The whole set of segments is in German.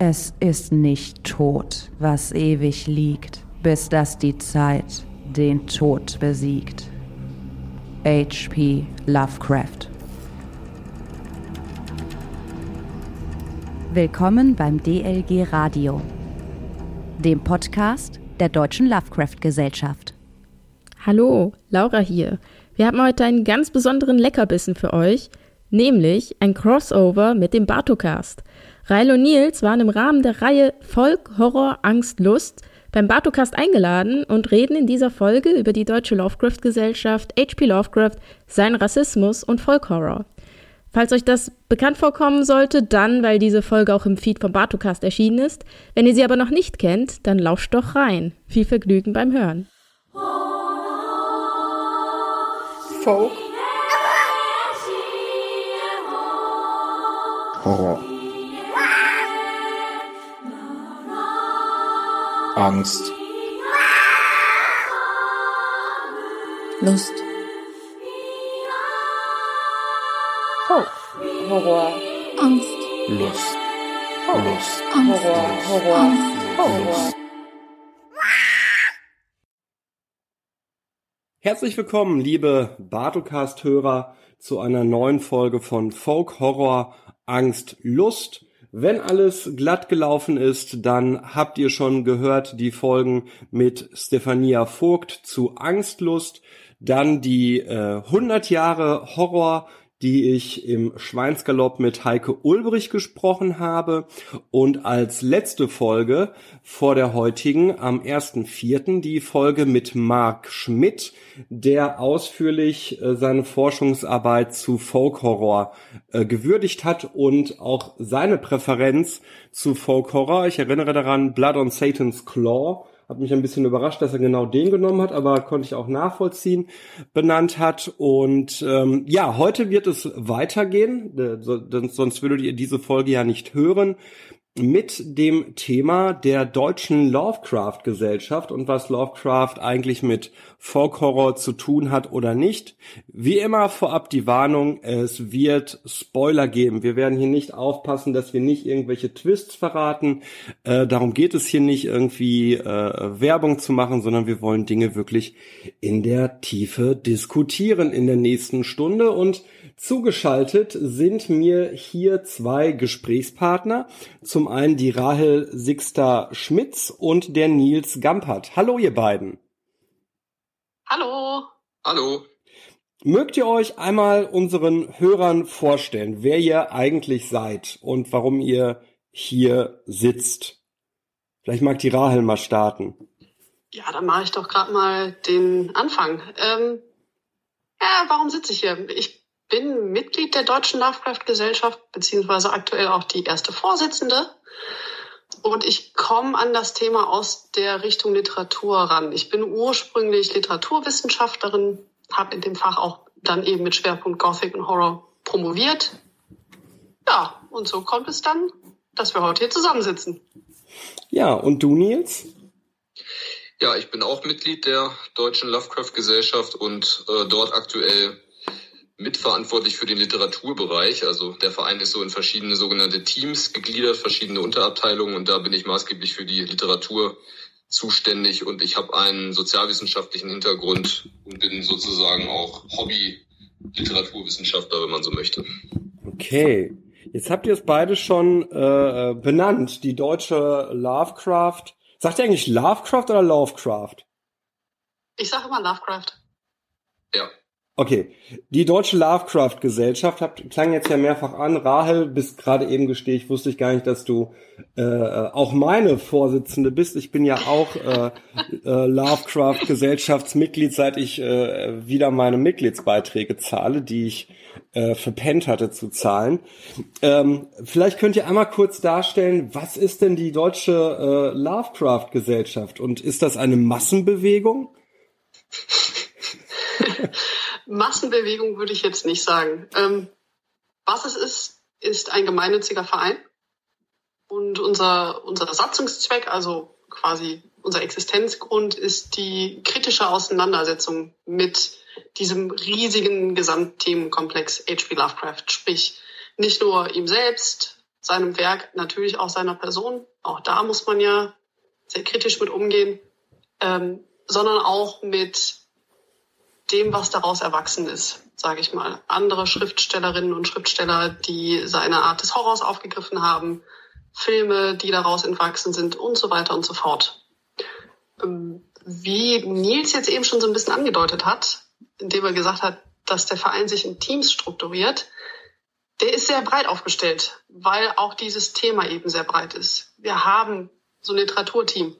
Es ist nicht tot, was ewig liegt, bis dass die Zeit den Tod besiegt. H.P. Lovecraft Willkommen beim DLG Radio, dem Podcast der Deutschen Lovecraft Gesellschaft. Hallo, Laura hier. Wir haben heute einen ganz besonderen Leckerbissen für euch, nämlich ein Crossover mit dem Bartocast. Rail und Nils waren im Rahmen der Reihe Volk, Horror, Angst, Lust beim Bartocast eingeladen und reden in dieser Folge über die deutsche Lovecraft-Gesellschaft, H.P. Lovecraft, sein Rassismus und Folkhorror. Falls euch das bekannt vorkommen sollte, dann, weil diese Folge auch im Feed vom Bartocast erschienen ist. Wenn ihr sie aber noch nicht kennt, dann lauscht doch rein. Viel Vergnügen beim Hören. Folk. Horror. Angst. Lust. Folk. Horror. Angst. Lust. Folk. Lust. Angst. Horror, Horror, Angst. Horror. Herzlich willkommen, liebe Bartocast-Hörer, zu einer neuen Folge von Folk Horror Angst Lust. Wenn alles glatt gelaufen ist, dann habt ihr schon gehört die Folgen mit Stefania Vogt zu Angstlust, dann die äh, 100 Jahre Horror die ich im Schweinsgalopp mit Heike Ulbrich gesprochen habe und als letzte Folge vor der heutigen am 1.4. die Folge mit Marc Schmidt, der ausführlich äh, seine Forschungsarbeit zu Folk-Horror äh, gewürdigt hat und auch seine Präferenz zu Folk-Horror. Ich erinnere daran Blood on Satan's Claw hat mich ein bisschen überrascht, dass er genau den genommen hat, aber konnte ich auch nachvollziehen, benannt hat. Und ähm, ja, heute wird es weitergehen, äh, so, sonst würdet ihr diese Folge ja nicht hören mit dem Thema der deutschen Lovecraft-Gesellschaft und was Lovecraft eigentlich mit Folk-Horror zu tun hat oder nicht. Wie immer vorab die Warnung, es wird Spoiler geben. Wir werden hier nicht aufpassen, dass wir nicht irgendwelche Twists verraten. Äh, darum geht es hier nicht irgendwie äh, Werbung zu machen, sondern wir wollen Dinge wirklich in der Tiefe diskutieren in der nächsten Stunde und Zugeschaltet sind mir hier zwei Gesprächspartner. Zum einen die Rahel Sixter Schmitz und der Nils Gampert. Hallo ihr beiden. Hallo. Hallo. Mögt ihr euch einmal unseren Hörern vorstellen, wer ihr eigentlich seid und warum ihr hier sitzt? Vielleicht mag die Rahel mal starten. Ja, dann mache ich doch gerade mal den Anfang. Ähm, ja, warum sitze ich hier? Ich bin Mitglied der Deutschen Lovecraft-Gesellschaft, beziehungsweise aktuell auch die erste Vorsitzende. Und ich komme an das Thema aus der Richtung Literatur ran. Ich bin ursprünglich Literaturwissenschaftlerin, habe in dem Fach auch dann eben mit Schwerpunkt Gothic und Horror promoviert. Ja, und so kommt es dann, dass wir heute hier zusammensitzen. Ja, und du, Nils? Ja, ich bin auch Mitglied der Deutschen Lovecraft-Gesellschaft und äh, dort aktuell mitverantwortlich für den Literaturbereich. Also der Verein ist so in verschiedene sogenannte Teams gegliedert, verschiedene Unterabteilungen und da bin ich maßgeblich für die Literatur zuständig und ich habe einen sozialwissenschaftlichen Hintergrund und bin sozusagen auch Hobby-Literaturwissenschaftler, wenn man so möchte. Okay. Jetzt habt ihr es beide schon äh, benannt, die deutsche Lovecraft. Sagt ihr eigentlich Lovecraft oder Lovecraft? Ich sage immer Lovecraft. Ja. Okay, die Deutsche Lovecraft-Gesellschaft hat, klang jetzt ja mehrfach an. Rahel, bis gerade eben gestehe ich, wusste ich gar nicht, dass du äh, auch meine Vorsitzende bist. Ich bin ja auch äh, äh, Lovecraft-Gesellschaftsmitglied, seit ich äh, wieder meine Mitgliedsbeiträge zahle, die ich äh, verpennt hatte zu zahlen. Ähm, vielleicht könnt ihr einmal kurz darstellen, was ist denn die Deutsche äh, Lovecraft-Gesellschaft und ist das eine Massenbewegung? Massenbewegung würde ich jetzt nicht sagen. Ähm, was es ist, ist ein gemeinnütziger Verein. Und unser, unser Satzungszweck, also quasi unser Existenzgrund, ist die kritische Auseinandersetzung mit diesem riesigen Gesamtthemenkomplex H.P. Lovecraft. Sprich, nicht nur ihm selbst, seinem Werk, natürlich auch seiner Person. Auch da muss man ja sehr kritisch mit umgehen, ähm, sondern auch mit dem, was daraus erwachsen ist, sage ich mal. Andere Schriftstellerinnen und Schriftsteller, die seine Art des Horrors aufgegriffen haben, Filme, die daraus entwachsen sind und so weiter und so fort. Ähm, wie Nils jetzt eben schon so ein bisschen angedeutet hat, indem er gesagt hat, dass der Verein sich in Teams strukturiert, der ist sehr breit aufgestellt, weil auch dieses Thema eben sehr breit ist. Wir haben so ein Literaturteam,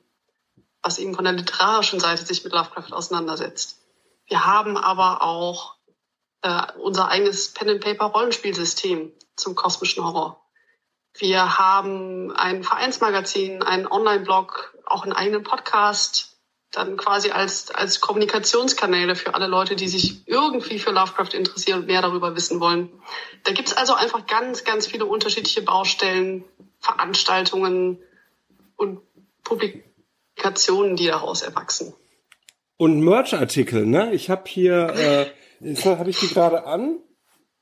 was eben von der literarischen Seite sich mit Lovecraft auseinandersetzt. Wir haben aber auch äh, unser eigenes Pen-and-Paper-Rollenspielsystem zum kosmischen Horror. Wir haben ein Vereinsmagazin, einen Online-Blog, auch einen eigenen Podcast, dann quasi als, als Kommunikationskanäle für alle Leute, die sich irgendwie für Lovecraft interessieren und mehr darüber wissen wollen. Da gibt's also einfach ganz, ganz viele unterschiedliche Baustellen, Veranstaltungen und Publikationen, die daraus erwachsen. Und Merch-Artikel, ne? Ich habe hier, äh, habe ich die gerade an?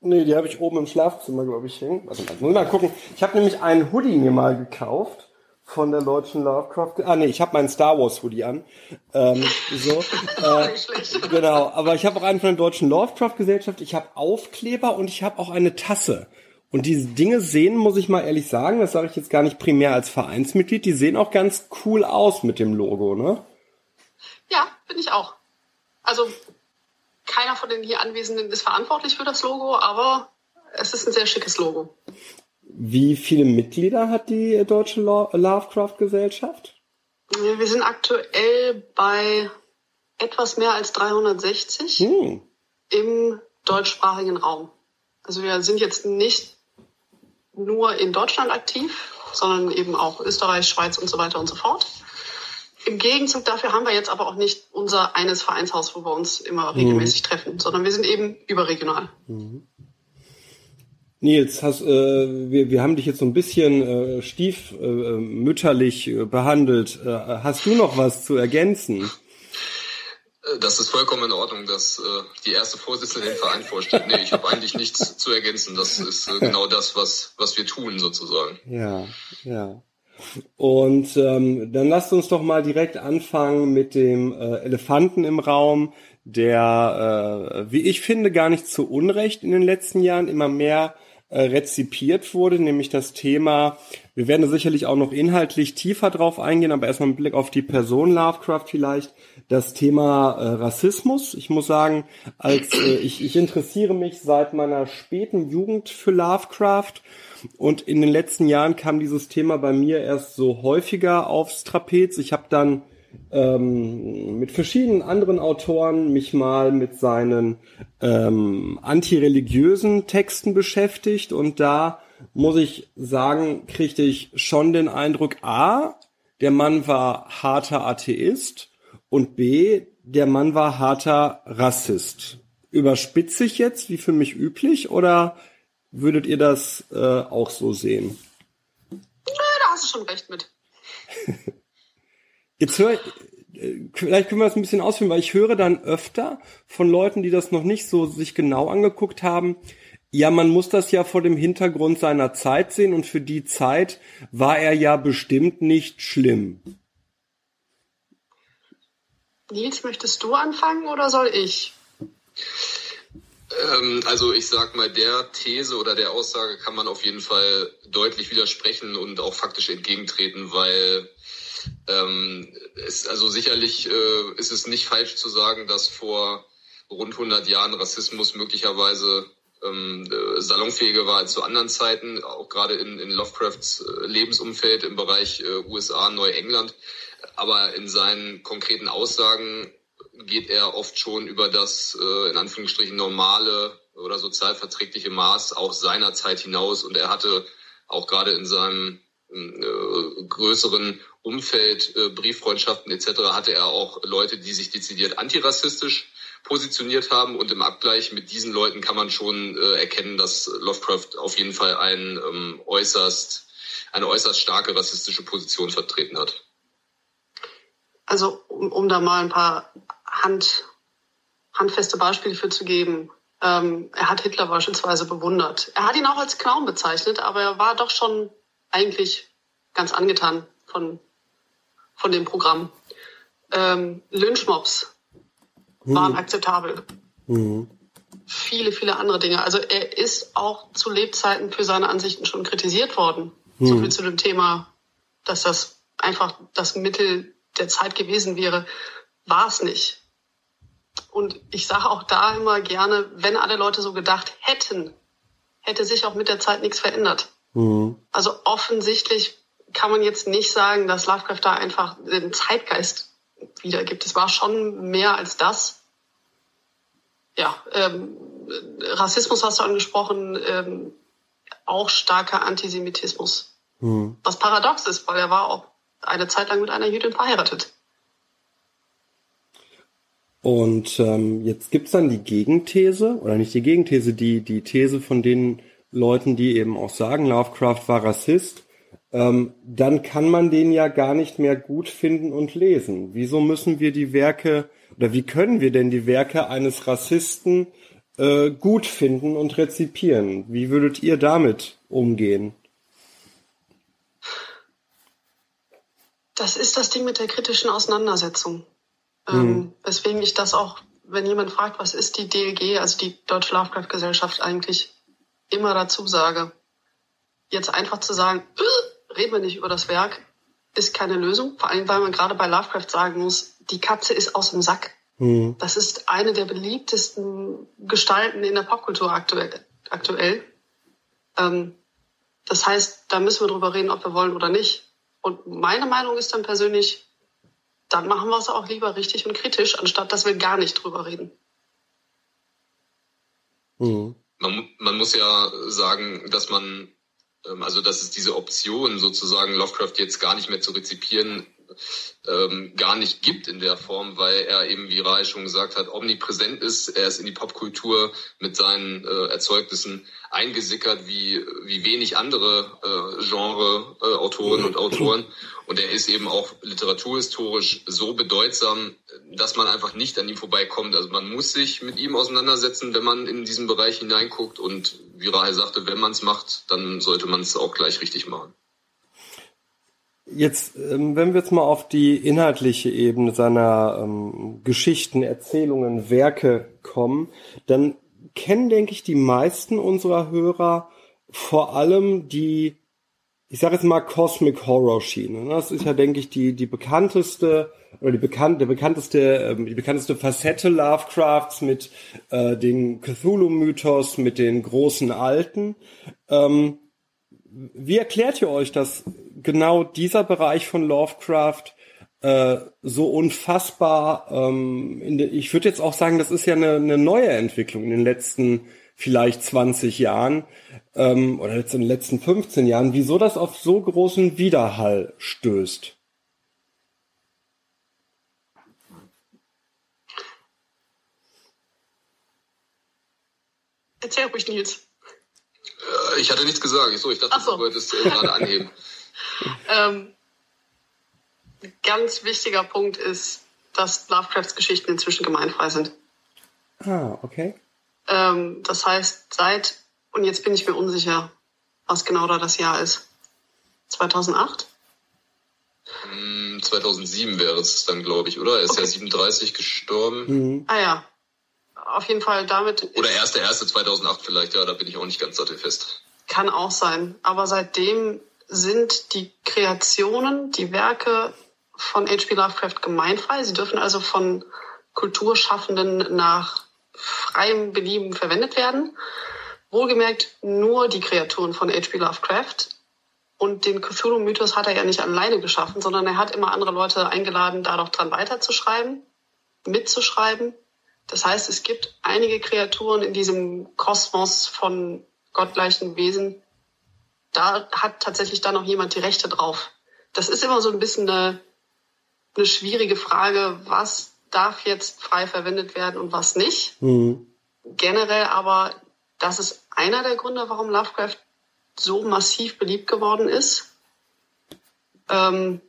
Nee, die habe ich oben im Schlafzimmer, glaube ich, hängen. Warte mal, muss mal gucken. Ich habe nämlich einen Hoodie mir mal gekauft von der deutschen Lovecraft. Ah nee, ich habe meinen Star Wars Hoodie an. Ähm, so, äh, genau. Aber ich habe auch einen von der deutschen Lovecraft Gesellschaft. Ich habe Aufkleber und ich habe auch eine Tasse. Und diese Dinge sehen, muss ich mal ehrlich sagen, das sage ich jetzt gar nicht primär als Vereinsmitglied, die sehen auch ganz cool aus mit dem Logo, ne? Bin ich auch. Also keiner von den hier Anwesenden ist verantwortlich für das Logo, aber es ist ein sehr schickes Logo. Wie viele Mitglieder hat die Deutsche Lovecraft-Gesellschaft? Wir sind aktuell bei etwas mehr als 360 hm. im deutschsprachigen Raum. Also wir sind jetzt nicht nur in Deutschland aktiv, sondern eben auch Österreich, Schweiz und so weiter und so fort. Im Gegenzug dafür haben wir jetzt aber auch nicht unser eines Vereinshaus, wo wir uns immer regelmäßig mhm. treffen, sondern wir sind eben überregional. Mhm. Nils, hast, äh, wir, wir haben dich jetzt so ein bisschen äh, stiefmütterlich äh, behandelt. Äh, hast du noch was zu ergänzen? Äh, das ist vollkommen in Ordnung, dass äh, die erste Vorsitzende den Verein vorsteht. Nee, ich habe eigentlich nichts zu ergänzen. Das ist äh, genau das, was, was wir tun sozusagen. Ja, ja. Und ähm, dann lasst uns doch mal direkt anfangen mit dem äh, Elefanten im Raum, der, äh, wie ich finde, gar nicht zu Unrecht in den letzten Jahren immer mehr äh, rezipiert wurde, nämlich das Thema, wir werden da sicherlich auch noch inhaltlich tiefer drauf eingehen, aber erstmal mit Blick auf die Person Lovecraft vielleicht, das Thema äh, Rassismus. Ich muss sagen, als äh, ich, ich interessiere mich seit meiner späten Jugend für Lovecraft und in den letzten Jahren kam dieses Thema bei mir erst so häufiger aufs Trapez. Ich habe dann ähm, mit verschiedenen anderen Autoren mich mal mit seinen ähm, antireligiösen Texten beschäftigt und da muss ich sagen, kriegte ich schon den Eindruck, a, der Mann war harter Atheist und b, der Mann war harter Rassist. Überspitze ich jetzt, wie für mich üblich, oder würdet ihr das äh, auch so sehen? Ja, da hast du schon recht mit. Jetzt höre ich, äh, vielleicht können wir das ein bisschen ausführen, weil ich höre dann öfter von Leuten, die das noch nicht so sich genau angeguckt haben, ja, man muss das ja vor dem Hintergrund seiner Zeit sehen und für die Zeit war er ja bestimmt nicht schlimm. Nils, möchtest du anfangen oder soll ich? Ähm, also ich sag mal, der These oder der Aussage kann man auf jeden Fall deutlich widersprechen und auch faktisch entgegentreten, weil ähm, es, also sicherlich äh, ist es nicht falsch zu sagen, dass vor rund 100 Jahren Rassismus möglicherweise ähm, äh, salonfähiger war als zu anderen Zeiten, auch gerade in, in Lovecrafts äh, Lebensumfeld im Bereich äh, USA, Neuengland. Aber in seinen konkreten Aussagen geht er oft schon über das äh, in Anführungsstrichen normale oder sozial verträgliche Maß auch seiner Zeit hinaus. Und er hatte auch gerade in seinem größeren Umfeld, äh, Brieffreundschaften etc. hatte er auch Leute, die sich dezidiert antirassistisch positioniert haben und im Abgleich mit diesen Leuten kann man schon äh, erkennen, dass Lovecraft auf jeden Fall ein, ähm, äußerst, eine äußerst starke rassistische Position vertreten hat. Also um, um da mal ein paar Hand, handfeste Beispiele für zu geben. Ähm, er hat Hitler beispielsweise bewundert. Er hat ihn auch als Clown bezeichnet, aber er war doch schon eigentlich ganz angetan von, von dem Programm. Ähm, Lynchmobs hm. waren akzeptabel. Mhm. Viele, viele andere Dinge. Also er ist auch zu Lebzeiten für seine Ansichten schon kritisiert worden. Mhm. So viel zu dem Thema, dass das einfach das Mittel der Zeit gewesen wäre, war es nicht. Und ich sage auch da immer gerne, wenn alle Leute so gedacht hätten, hätte sich auch mit der Zeit nichts verändert. Mhm. Also offensichtlich kann man jetzt nicht sagen, dass Lovecraft da einfach den Zeitgeist wiedergibt. Es war schon mehr als das. Ja, ähm, Rassismus hast du angesprochen, ähm, auch starker Antisemitismus. Mhm. Was paradox ist, weil er war auch eine Zeit lang mit einer Jüdin verheiratet. Und ähm, jetzt gibt's dann die Gegenthese, oder nicht die Gegenthese, die, die These von den Leuten, die eben auch sagen, Lovecraft war Rassist, ähm, dann kann man den ja gar nicht mehr gut finden und lesen. Wieso müssen wir die Werke, oder wie können wir denn die Werke eines Rassisten äh, gut finden und rezipieren? Wie würdet ihr damit umgehen? Das ist das Ding mit der kritischen Auseinandersetzung. Ähm, mhm. weswegen ich das auch, wenn jemand fragt, was ist die DLG, also die Deutsche Lovecraft-Gesellschaft, eigentlich immer dazu sage. Jetzt einfach zu sagen, reden wir nicht über das Werk, ist keine Lösung. Vor allem, weil man gerade bei Lovecraft sagen muss, die Katze ist aus dem Sack. Mhm. Das ist eine der beliebtesten Gestalten in der Popkultur aktuell. aktuell. Ähm, das heißt, da müssen wir drüber reden, ob wir wollen oder nicht. Und meine Meinung ist dann persönlich, dann machen wir es auch lieber richtig und kritisch, anstatt dass wir gar nicht drüber reden. Mhm. Man, man, muss ja sagen, dass man, ähm, also dass es diese Option sozusagen Lovecraft jetzt gar nicht mehr zu rezipieren ähm, gar nicht gibt in der Form, weil er eben, wie Rai schon gesagt hat, omnipräsent ist. Er ist in die Popkultur mit seinen äh, Erzeugnissen eingesickert wie, wie wenig andere äh, Genre-Autoren äh, und Autoren. Und er ist eben auch literaturhistorisch so bedeutsam, dass man einfach nicht an ihm vorbeikommt. Also man muss sich mit ihm auseinandersetzen, wenn man in diesen Bereich hineinguckt. Und wie Rahel sagte, wenn man es macht, dann sollte man es auch gleich richtig machen. Jetzt, ähm, wenn wir jetzt mal auf die inhaltliche Ebene seiner ähm, Geschichten, Erzählungen, Werke kommen, dann kennen, denke ich, die meisten unserer Hörer vor allem die, ich sage jetzt mal Cosmic Horror Schiene. Das ist ja, denke ich, die die bekannteste oder die bekannt, der bekannteste ähm, die bekannteste Facette Lovecrafts mit äh, den Cthulhu-Mythos, mit den großen Alten. Ähm, wie erklärt ihr euch, dass genau dieser Bereich von Lovecraft äh, so unfassbar, ähm, de, ich würde jetzt auch sagen, das ist ja eine, eine neue Entwicklung in den letzten vielleicht 20 Jahren ähm, oder jetzt in den letzten 15 Jahren, wieso das auf so großen Widerhall stößt. Erzähl ruhig, Nils. Äh, ich hatte nichts gesagt. So, ich dachte, so. du wolltest äh, gerade anheben. ähm, ganz wichtiger Punkt ist, dass Lovecrafts Geschichten inzwischen gemeinfrei sind. Ah, okay. Ähm, das heißt, seit, und jetzt bin ich mir unsicher, was genau da das Jahr ist. 2008? 2007 wäre es dann, glaube ich, oder? Er ist okay. ja 37 gestorben. Mhm. Ah ja, auf jeden Fall damit. Oder erste, erste 2008 vielleicht, ja, da bin ich auch nicht ganz sattelfest. Kann auch sein. Aber seitdem sind die Kreationen, die Werke von H.P. Lovecraft gemeinfrei. Sie dürfen also von Kulturschaffenden nach freiem Belieben verwendet werden. Wohlgemerkt nur die Kreaturen von H.P. Lovecraft. Und den Cthulhu-Mythos hat er ja nicht alleine geschaffen, sondern er hat immer andere Leute eingeladen, da doch dran weiterzuschreiben, mitzuschreiben das heißt, es gibt einige Kreaturen in diesem Kosmos von gottgleichen Wesen. Da hat tatsächlich dann noch jemand die Rechte drauf. Das ist immer so ein bisschen eine, eine schwierige Frage, was darf jetzt frei verwendet werden und was nicht. Mhm. Generell aber, das ist einer der Gründe, warum Lovecraft so massiv beliebt geworden ist. Ähm,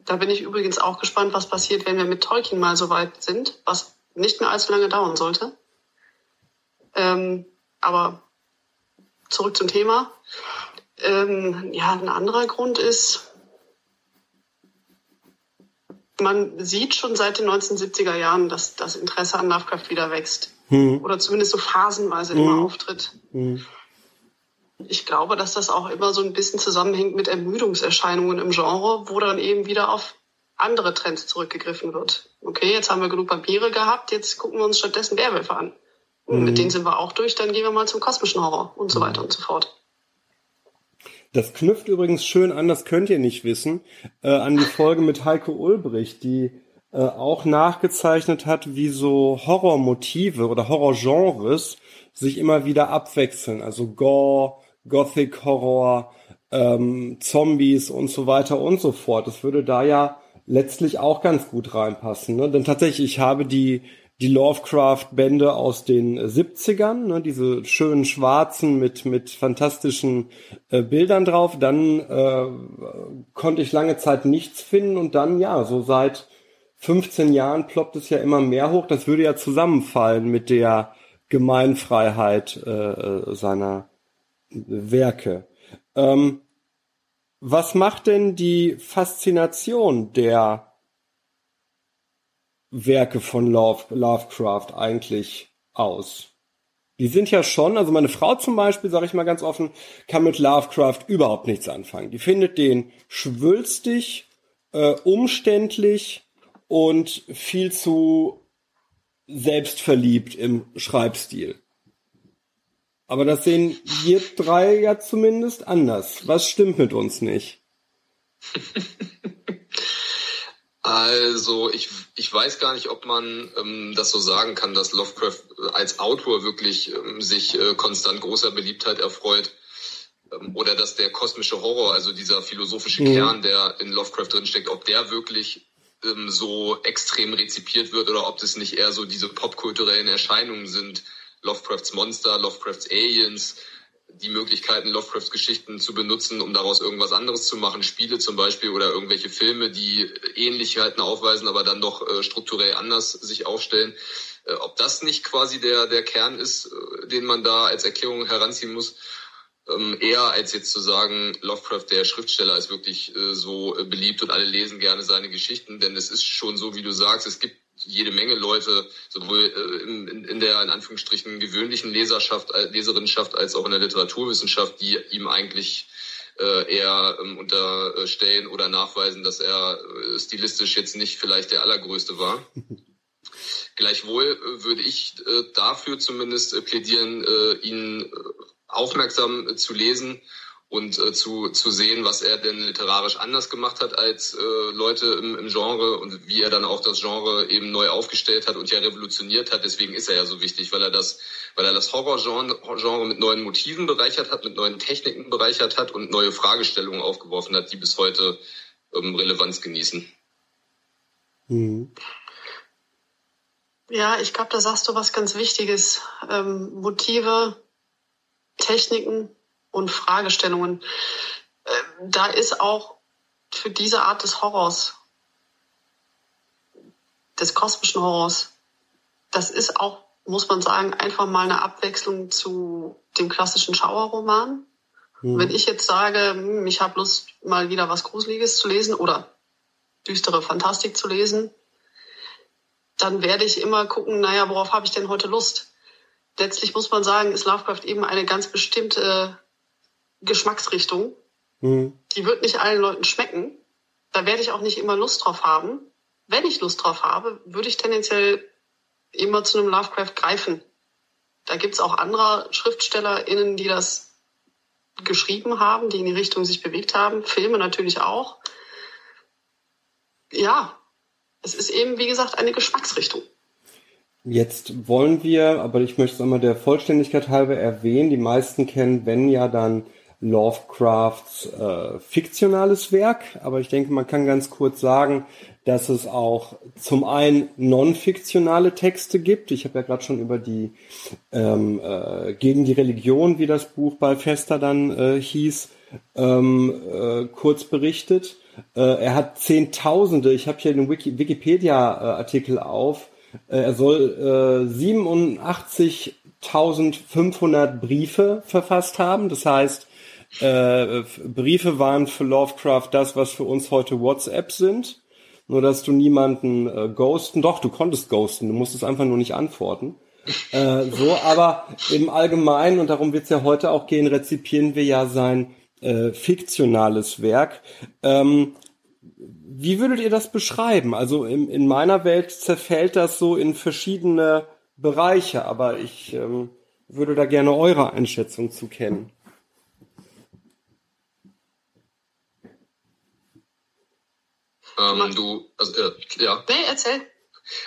da bin ich übrigens auch gespannt, was passiert, wenn wir mit Tolkien mal so weit sind, was nicht mehr allzu lange dauern sollte. Ähm, aber zurück zum Thema. Ähm, ja, ein anderer Grund ist, man sieht schon seit den 1970er Jahren, dass das Interesse an Lovecraft wieder wächst. Hm. Oder zumindest so phasenweise hm. immer auftritt. Hm. Ich glaube, dass das auch immer so ein bisschen zusammenhängt mit Ermüdungserscheinungen im Genre, wo dann eben wieder auf andere Trends zurückgegriffen wird. Okay, jetzt haben wir genug Vampire gehabt, jetzt gucken wir uns stattdessen Werwölfe an. Und mhm. mit denen sind wir auch durch, dann gehen wir mal zum kosmischen Horror und so weiter und so fort. Das knüpft übrigens schön an, das könnt ihr nicht wissen, äh, an die Folge mit Heike Ulbricht, die äh, auch nachgezeichnet hat, wie so Horrormotive oder Horrorgenres sich immer wieder abwechseln. Also Gore, Gothic Horror, ähm, Zombies und so weiter und so fort. Das würde da ja letztlich auch ganz gut reinpassen. Ne? Denn tatsächlich, ich habe die, die Lovecraft-Bände aus den 70ern, ne? diese schönen schwarzen mit, mit fantastischen äh, Bildern drauf. Dann äh, konnte ich lange Zeit nichts finden und dann, ja, so seit 15 Jahren ploppt es ja immer mehr hoch. Das würde ja zusammenfallen mit der Gemeinfreiheit äh, äh seiner Werke. Ähm, was macht denn die Faszination der Werke von Love, Lovecraft eigentlich aus? Die sind ja schon, also meine Frau zum Beispiel, sage ich mal ganz offen, kann mit Lovecraft überhaupt nichts anfangen. Die findet den schwülstig, äh, umständlich und viel zu selbstverliebt im Schreibstil. Aber das sehen wir drei ja zumindest anders. Was stimmt mit uns nicht? Also ich, ich weiß gar nicht, ob man ähm, das so sagen kann, dass Lovecraft als Autor wirklich ähm, sich äh, konstant großer Beliebtheit erfreut ähm, oder dass der kosmische Horror, also dieser philosophische mhm. Kern, der in Lovecraft drinsteckt, ob der wirklich ähm, so extrem rezipiert wird oder ob das nicht eher so diese popkulturellen Erscheinungen sind, Lovecrafts Monster, Lovecrafts Aliens, die Möglichkeiten, Lovecrafts Geschichten zu benutzen, um daraus irgendwas anderes zu machen, Spiele zum Beispiel oder irgendwelche Filme, die Ähnlichkeiten aufweisen, aber dann doch äh, strukturell anders sich aufstellen. Äh, ob das nicht quasi der, der Kern ist, äh, den man da als Erklärung heranziehen muss, ähm, eher als jetzt zu sagen, Lovecraft, der Schriftsteller, ist wirklich äh, so äh, beliebt und alle lesen gerne seine Geschichten, denn es ist schon so, wie du sagst, es gibt jede Menge Leute, sowohl äh, in, in der in Anführungsstrichen gewöhnlichen Leserschaft, äh, Leserinnenschaft als auch in der Literaturwissenschaft, die ihm eigentlich äh, eher ähm, unterstellen oder nachweisen, dass er äh, stilistisch jetzt nicht vielleicht der allergrößte war. Gleichwohl äh, würde ich äh, dafür zumindest plädieren, ihn aufmerksam zu lesen und äh, zu, zu sehen, was er denn literarisch anders gemacht hat als äh, Leute im, im Genre und wie er dann auch das Genre eben neu aufgestellt hat und ja revolutioniert hat. Deswegen ist er ja so wichtig, weil er das, weil er das Horrorgenre Genre mit neuen Motiven bereichert hat, mit neuen Techniken bereichert hat und neue Fragestellungen aufgeworfen hat, die bis heute ähm, Relevanz genießen. Mhm. Ja, ich glaube, da sagst du was ganz Wichtiges. Ähm, Motive, Techniken, und Fragestellungen. Ähm, da ist auch für diese Art des Horrors, des kosmischen Horrors, das ist auch, muss man sagen, einfach mal eine Abwechslung zu dem klassischen Schauerroman. Mhm. Wenn ich jetzt sage, hm, ich habe Lust, mal wieder was Gruseliges zu lesen oder düstere Fantastik zu lesen, dann werde ich immer gucken, naja, worauf habe ich denn heute Lust? Letztlich muss man sagen, ist Lovecraft eben eine ganz bestimmte Geschmacksrichtung. Mhm. Die wird nicht allen Leuten schmecken. Da werde ich auch nicht immer Lust drauf haben. Wenn ich Lust drauf habe, würde ich tendenziell immer zu einem Lovecraft greifen. Da gibt es auch andere SchriftstellerInnen, die das geschrieben haben, die in die Richtung sich bewegt haben. Filme natürlich auch. Ja, es ist eben, wie gesagt, eine Geschmacksrichtung. Jetzt wollen wir, aber ich möchte es einmal der Vollständigkeit halber erwähnen, die meisten kennen, wenn ja dann Lovecrafts äh, fiktionales Werk, aber ich denke, man kann ganz kurz sagen, dass es auch zum einen non-fiktionale Texte gibt. Ich habe ja gerade schon über die ähm, äh, gegen die Religion, wie das Buch bei Fester dann äh, hieß, ähm, äh, kurz berichtet. Äh, er hat Zehntausende, ich habe hier den Wiki Wikipedia-Artikel auf, äh, er soll äh, 87.500 Briefe verfasst haben. Das heißt, äh, Briefe waren für Lovecraft das, was für uns heute WhatsApp sind. Nur dass du niemanden äh, ghosten, doch, du konntest ghosten, du musstest einfach nur nicht antworten. Äh, so, aber im Allgemeinen, und darum wird es ja heute auch gehen, rezipieren wir ja sein äh, fiktionales Werk. Ähm, wie würdet ihr das beschreiben? Also in, in meiner Welt zerfällt das so in verschiedene Bereiche, aber ich ähm, würde da gerne eure Einschätzung zu kennen. Ähm, du, also, äh, ja. Nee, erzähl.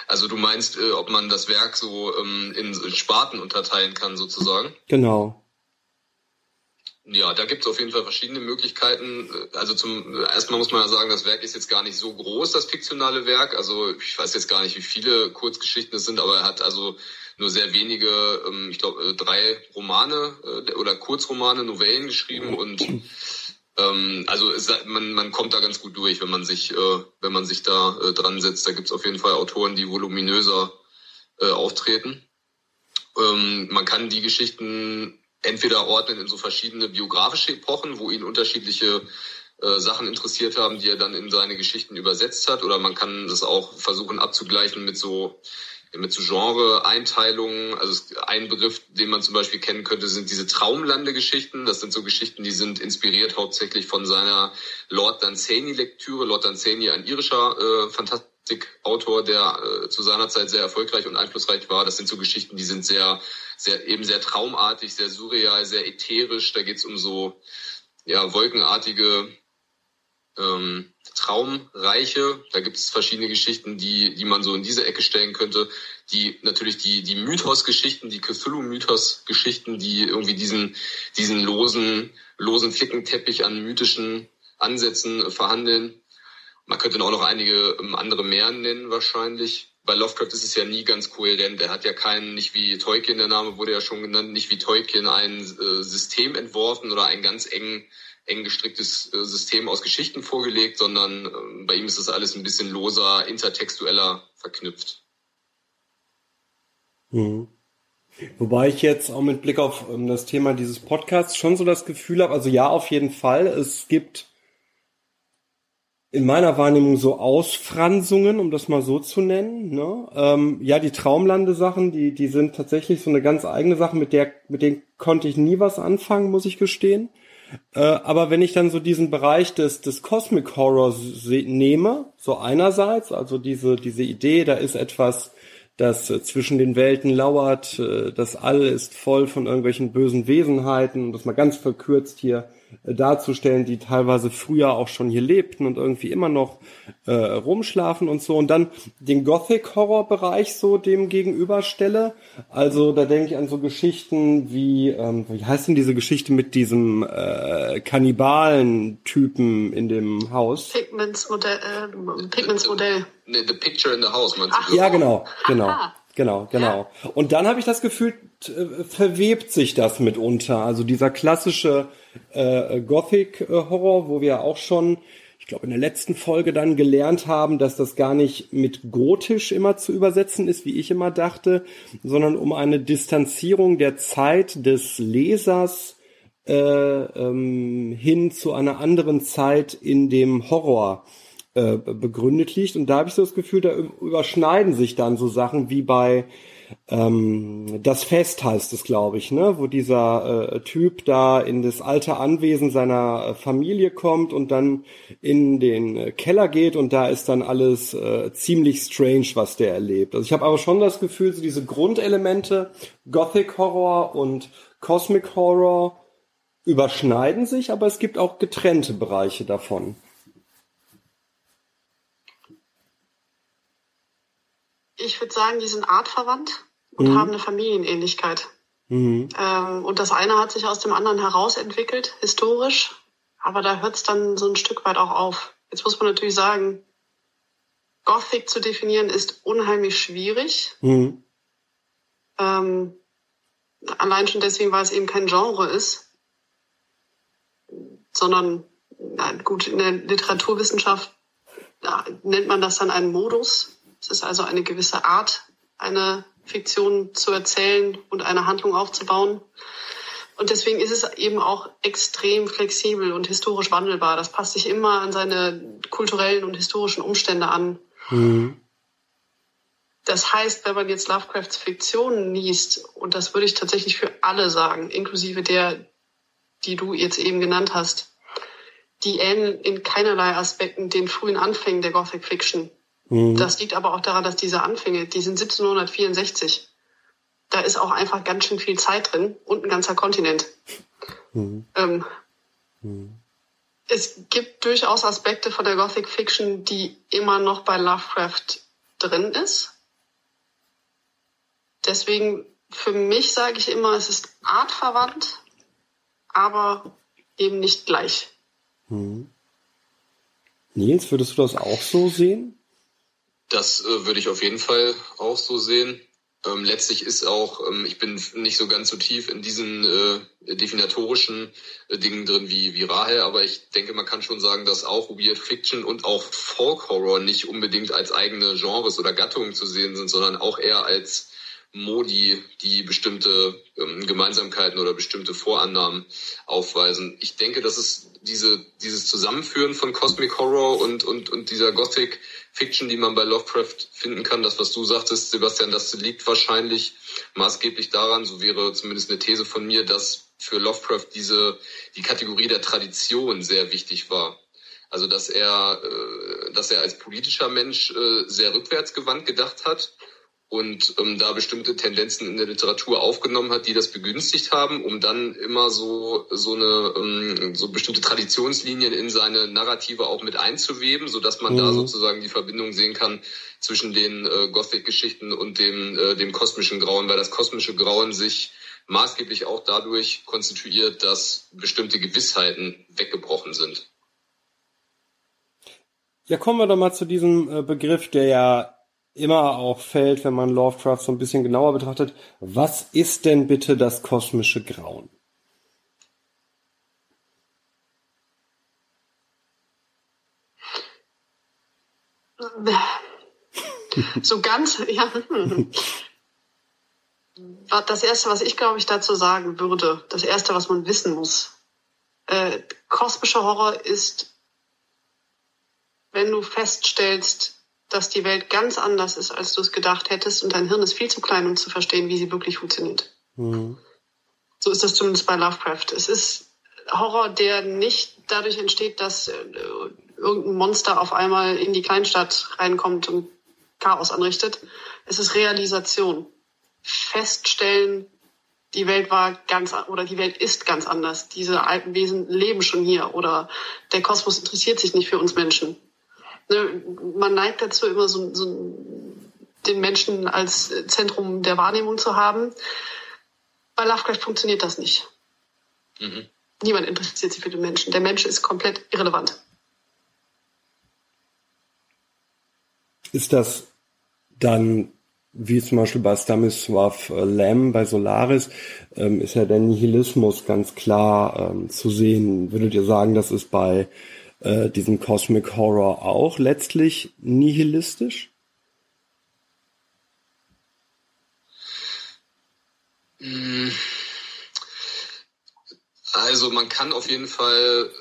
Also du meinst, äh, ob man das Werk so ähm, in Sparten unterteilen kann, sozusagen? Genau. Ja, da gibt es auf jeden Fall verschiedene Möglichkeiten. Also zum erstmal muss man ja sagen, das Werk ist jetzt gar nicht so groß, das fiktionale Werk. Also ich weiß jetzt gar nicht, wie viele Kurzgeschichten es sind, aber er hat also nur sehr wenige, ähm, ich glaube, äh, drei Romane äh, oder Kurzromane, Novellen geschrieben und ähm, also es, man, man kommt da ganz gut durch, wenn man sich, äh, wenn man sich da äh, dran setzt. Da gibt's auf jeden Fall Autoren, die voluminöser äh, auftreten. Ähm, man kann die Geschichten entweder ordnen in so verschiedene biografische Epochen, wo ihn unterschiedliche äh, Sachen interessiert haben, die er dann in seine Geschichten übersetzt hat, oder man kann das auch versuchen abzugleichen mit so mit so Genre-Einteilungen. Also ein Begriff, den man zum Beispiel kennen könnte, sind diese Traumlande-Geschichten. Das sind so Geschichten, die sind inspiriert hauptsächlich von seiner Lord Dunsany-Lektüre. Lord Dunsany, ein irischer äh, Fantastikautor, der äh, zu seiner Zeit sehr erfolgreich und einflussreich war. Das sind so Geschichten, die sind sehr, sehr eben sehr traumartig, sehr surreal, sehr ätherisch. Da geht es um so ja wolkenartige ähm, Traumreiche. Da gibt es verschiedene Geschichten, die, die man so in diese Ecke stellen könnte. Die natürlich die, die Mythos-Geschichten, die Cthulhu-Mythos-Geschichten, die irgendwie diesen, diesen losen, losen Flickenteppich an mythischen Ansätzen verhandeln. Man könnte auch noch einige ähm, andere mehr nennen wahrscheinlich. Bei Lovecraft ist es ja nie ganz kohärent. Er hat ja keinen, nicht wie Tolkien, der Name wurde ja schon genannt, nicht wie Tolkien ein äh, System entworfen oder einen ganz engen eng gestricktes äh, System aus Geschichten vorgelegt, sondern ähm, bei ihm ist das alles ein bisschen loser, intertextueller verknüpft. Mhm. Wobei ich jetzt auch mit Blick auf ähm, das Thema dieses Podcasts schon so das Gefühl habe, also ja, auf jeden Fall, es gibt in meiner Wahrnehmung so Ausfransungen, um das mal so zu nennen. Ne? Ähm, ja, die Traumlande-Sachen, die, die sind tatsächlich so eine ganz eigene Sache, mit der, mit denen konnte ich nie was anfangen, muss ich gestehen. Äh, aber wenn ich dann so diesen Bereich des, des Cosmic Horrors nehme, so einerseits, also diese, diese Idee, da ist etwas, das äh, zwischen den Welten lauert, äh, das All ist voll von irgendwelchen bösen Wesenheiten, um das mal ganz verkürzt hier darzustellen, die teilweise früher auch schon hier lebten und irgendwie immer noch äh, rumschlafen und so. Und dann den Gothic-Horror-Bereich so dem gegenüberstelle. Also da denke ich an so Geschichten wie, ähm, wie heißt denn diese Geschichte mit diesem äh, Kannibalen-Typen in dem Haus? Pigments Modell. Äh, Pigments Modell. The, the Picture in the House, meinst du? Ja, genau, genau. Genau, genau. Und dann habe ich das Gefühl, äh, verwebt sich das mitunter. Also dieser klassische äh, Gothic-Horror, wo wir auch schon, ich glaube, in der letzten Folge dann gelernt haben, dass das gar nicht mit gotisch immer zu übersetzen ist, wie ich immer dachte, sondern um eine Distanzierung der Zeit des Lesers äh, ähm, hin zu einer anderen Zeit in dem Horror äh, begründet liegt. Und da habe ich so das Gefühl, da überschneiden sich dann so Sachen wie bei ähm, das Fest heißt es, glaube ich, ne, wo dieser äh, Typ da in das alte Anwesen seiner äh, Familie kommt und dann in den äh, Keller geht und da ist dann alles äh, ziemlich strange, was der erlebt. Also ich habe aber schon das Gefühl, so diese Grundelemente Gothic Horror und Cosmic Horror überschneiden sich, aber es gibt auch getrennte Bereiche davon. Ich würde sagen, die sind artverwandt und mhm. haben eine Familienähnlichkeit. Mhm. Ähm, und das eine hat sich aus dem anderen herausentwickelt, historisch, aber da hört es dann so ein Stück weit auch auf. Jetzt muss man natürlich sagen, Gothic zu definieren ist unheimlich schwierig. Mhm. Ähm, allein schon deswegen, weil es eben kein Genre ist, sondern na, gut, in der Literaturwissenschaft nennt man das dann einen Modus. Es ist also eine gewisse Art, eine Fiktion zu erzählen und eine Handlung aufzubauen. Und deswegen ist es eben auch extrem flexibel und historisch wandelbar. Das passt sich immer an seine kulturellen und historischen Umstände an. Mhm. Das heißt, wenn man jetzt Lovecrafts Fiktionen liest, und das würde ich tatsächlich für alle sagen, inklusive der, die du jetzt eben genannt hast, die ähneln in keinerlei Aspekten den frühen Anfängen der Gothic Fiction. Mhm. Das liegt aber auch daran, dass diese Anfänge, die sind 1764 da ist auch einfach ganz schön viel Zeit drin und ein ganzer Kontinent. Mhm. Ähm, mhm. Es gibt durchaus Aspekte von der Gothic Fiction, die immer noch bei Lovecraft drin ist. Deswegen, für mich sage ich immer, es ist artverwandt, aber eben nicht gleich. Mhm. Nils, würdest du das auch so sehen? Das äh, würde ich auf jeden Fall auch so sehen. Ähm, letztlich ist auch, ähm, ich bin nicht so ganz so tief in diesen äh, definitorischen äh, Dingen drin wie, wie Rahel, aber ich denke, man kann schon sagen, dass auch Weird Fiction und auch Folk Horror nicht unbedingt als eigene Genres oder Gattungen zu sehen sind, sondern auch eher als Modi, die bestimmte ähm, Gemeinsamkeiten oder bestimmte Vorannahmen aufweisen. Ich denke, dass es diese, dieses Zusammenführen von Cosmic Horror und, und, und dieser Gothic Fiction, die man bei Lovecraft finden kann, das, was du sagtest, Sebastian, das liegt wahrscheinlich maßgeblich daran, so wäre zumindest eine These von mir, dass für Lovecraft diese, die Kategorie der Tradition sehr wichtig war. Also, dass er, äh, dass er als politischer Mensch äh, sehr rückwärtsgewandt gedacht hat und ähm, da bestimmte Tendenzen in der Literatur aufgenommen hat, die das begünstigt haben, um dann immer so so eine ähm, so bestimmte Traditionslinien in seine Narrative auch mit einzuweben, so dass man mhm. da sozusagen die Verbindung sehen kann zwischen den äh, Gothic-Geschichten und dem äh, dem kosmischen Grauen, weil das kosmische Grauen sich maßgeblich auch dadurch konstituiert, dass bestimmte Gewissheiten weggebrochen sind. Ja, kommen wir doch mal zu diesem äh, Begriff, der ja immer auch fällt, wenn man Lovecraft so ein bisschen genauer betrachtet. Was ist denn bitte das kosmische Grauen? So ganz, ja. Das erste, was ich glaube ich dazu sagen würde, das erste, was man wissen muss. Äh, kosmischer Horror ist, wenn du feststellst, dass die Welt ganz anders ist, als du es gedacht hättest und dein Hirn ist viel zu klein, um zu verstehen, wie sie wirklich funktioniert. Mhm. So ist das zumindest bei Lovecraft. Es ist Horror, der nicht dadurch entsteht, dass äh, irgendein Monster auf einmal in die Kleinstadt reinkommt und Chaos anrichtet. Es ist Realisation. Feststellen, die Welt war ganz oder die Welt ist ganz anders. Diese alten Wesen leben schon hier oder der Kosmos interessiert sich nicht für uns Menschen. Ne, man neigt dazu, immer so, so den Menschen als Zentrum der Wahrnehmung zu haben. Bei Lovecraft funktioniert das nicht. Mhm. Niemand interessiert sich für den Menschen. Der Mensch ist komplett irrelevant. Ist das dann, wie zum Beispiel bei Stanisław Lem bei Solaris, ähm, ist ja der Nihilismus ganz klar ähm, zu sehen. Würdet ihr sagen, das ist bei äh, Cosmic Horror auch letztlich nihilistisch? Also man kann auf jeden Fall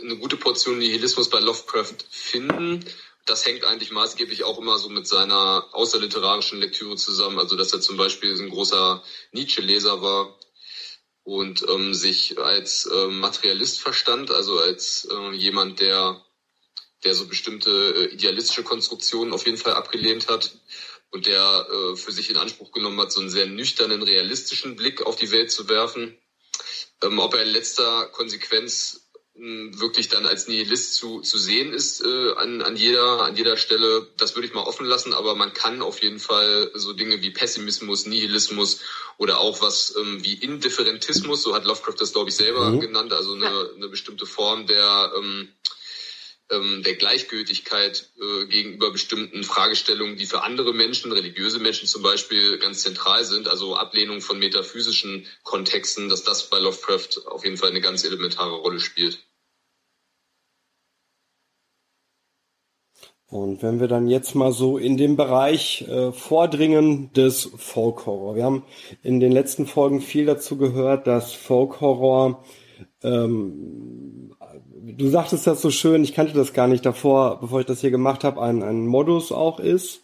äh, eine gute Portion Nihilismus bei Lovecraft finden. Das hängt eigentlich maßgeblich auch immer so mit seiner außerliterarischen Lektüre zusammen. Also dass er zum Beispiel ein großer Nietzsche-Leser war und ähm, sich als äh, Materialist verstand, also als äh, jemand, der, der so bestimmte äh, idealistische Konstruktionen auf jeden Fall abgelehnt hat und der äh, für sich in Anspruch genommen hat, so einen sehr nüchternen, realistischen Blick auf die Welt zu werfen. Ähm, ob er in letzter Konsequenz wirklich dann als Nihilist zu, zu sehen ist äh, an, an, jeder, an jeder Stelle, das würde ich mal offen lassen, aber man kann auf jeden Fall so Dinge wie Pessimismus, Nihilismus oder auch was ähm, wie Indifferentismus, so hat Lovecraft das, glaube ich, selber mhm. genannt, also eine, eine bestimmte Form der, ähm, ähm, der Gleichgültigkeit äh, gegenüber bestimmten Fragestellungen, die für andere Menschen, religiöse Menschen zum Beispiel, ganz zentral sind, also Ablehnung von metaphysischen Kontexten, dass das bei Lovecraft auf jeden Fall eine ganz elementare Rolle spielt. Und wenn wir dann jetzt mal so in den Bereich äh, vordringen des Folk Horror. Wir haben in den letzten Folgen viel dazu gehört, dass Folk Horror, ähm, du sagtest das so schön, ich kannte das gar nicht davor, bevor ich das hier gemacht habe, ein, ein Modus auch ist.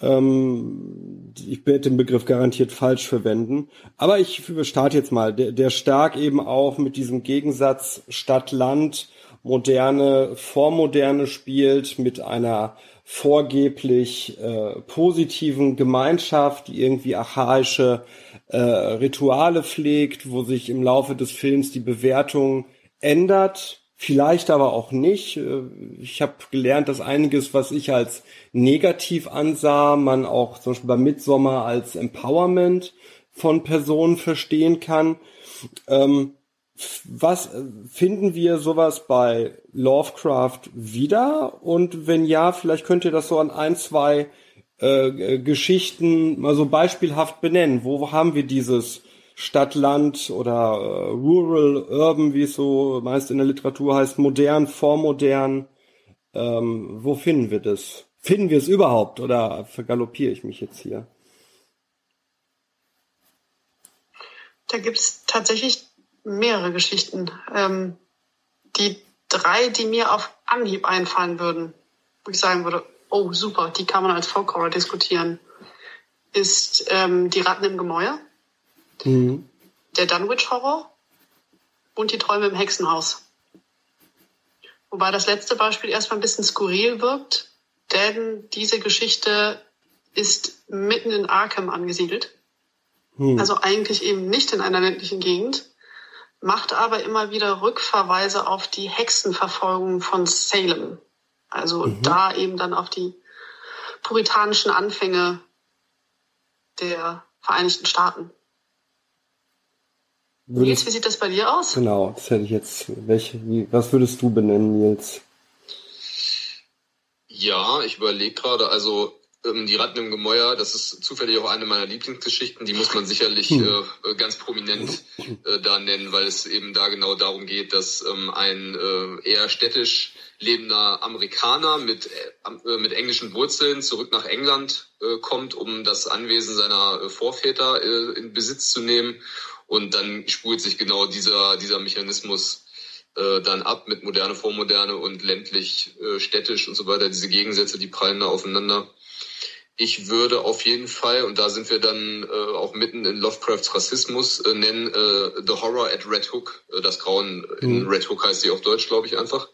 Ähm, ich werde den Begriff garantiert falsch verwenden. Aber ich starte jetzt mal, der, der stark eben auch mit diesem Gegensatz Stadt-Land moderne, vormoderne spielt mit einer vorgeblich äh, positiven Gemeinschaft, die irgendwie archaische äh, Rituale pflegt, wo sich im Laufe des Films die Bewertung ändert, vielleicht aber auch nicht. Äh, ich habe gelernt, dass einiges, was ich als negativ ansah, man auch zum Beispiel bei Midsommer als Empowerment von Personen verstehen kann. Ähm, was finden wir sowas bei Lovecraft wieder? Und wenn ja, vielleicht könnt ihr das so an ein, zwei äh, Geschichten mal so beispielhaft benennen. Wo haben wir dieses Stadt-Land oder äh, Rural, Urban, wie es so meist in der Literatur heißt, modern, vormodern? Ähm, wo finden wir das? Finden wir es überhaupt oder vergaloppiere ich mich jetzt hier? Da gibt es tatsächlich mehrere Geschichten. Ähm, die drei, die mir auf Anhieb einfallen würden, wo ich sagen würde, oh super, die kann man als Folk Horror diskutieren, ist ähm, die Ratten im Gemäuer, mhm. der Dunwich Horror und die Träume im Hexenhaus. Wobei das letzte Beispiel erstmal ein bisschen skurril wirkt, denn diese Geschichte ist mitten in Arkham angesiedelt. Mhm. Also eigentlich eben nicht in einer ländlichen Gegend macht aber immer wieder Rückverweise auf die Hexenverfolgung von Salem. Also mhm. da eben dann auf die puritanischen Anfänge der Vereinigten Staaten. Nils, wie sieht das bei dir aus? Genau, das hätte ich jetzt. Welche, wie, was würdest du benennen, Nils? Ja, ich überlege gerade, also die Ratten im Gemäuer, das ist zufällig auch eine meiner Lieblingsgeschichten. Die muss man sicherlich hm. äh, äh, ganz prominent äh, da nennen, weil es eben da genau darum geht, dass ähm, ein äh, eher städtisch lebender Amerikaner mit, äh, mit englischen Wurzeln zurück nach England äh, kommt, um das Anwesen seiner äh, Vorväter äh, in Besitz zu nehmen. Und dann spult sich genau dieser, dieser Mechanismus äh, dann ab mit moderne, vormoderne und ländlich, äh, städtisch und so weiter. Diese Gegensätze, die prallen da aufeinander. Ich würde auf jeden Fall, und da sind wir dann äh, auch mitten in Lovecrafts Rassismus, äh, nennen äh, The Horror at Red Hook. Äh, das Grauen in mhm. Red Hook heißt sie auf Deutsch, glaube ich, einfach.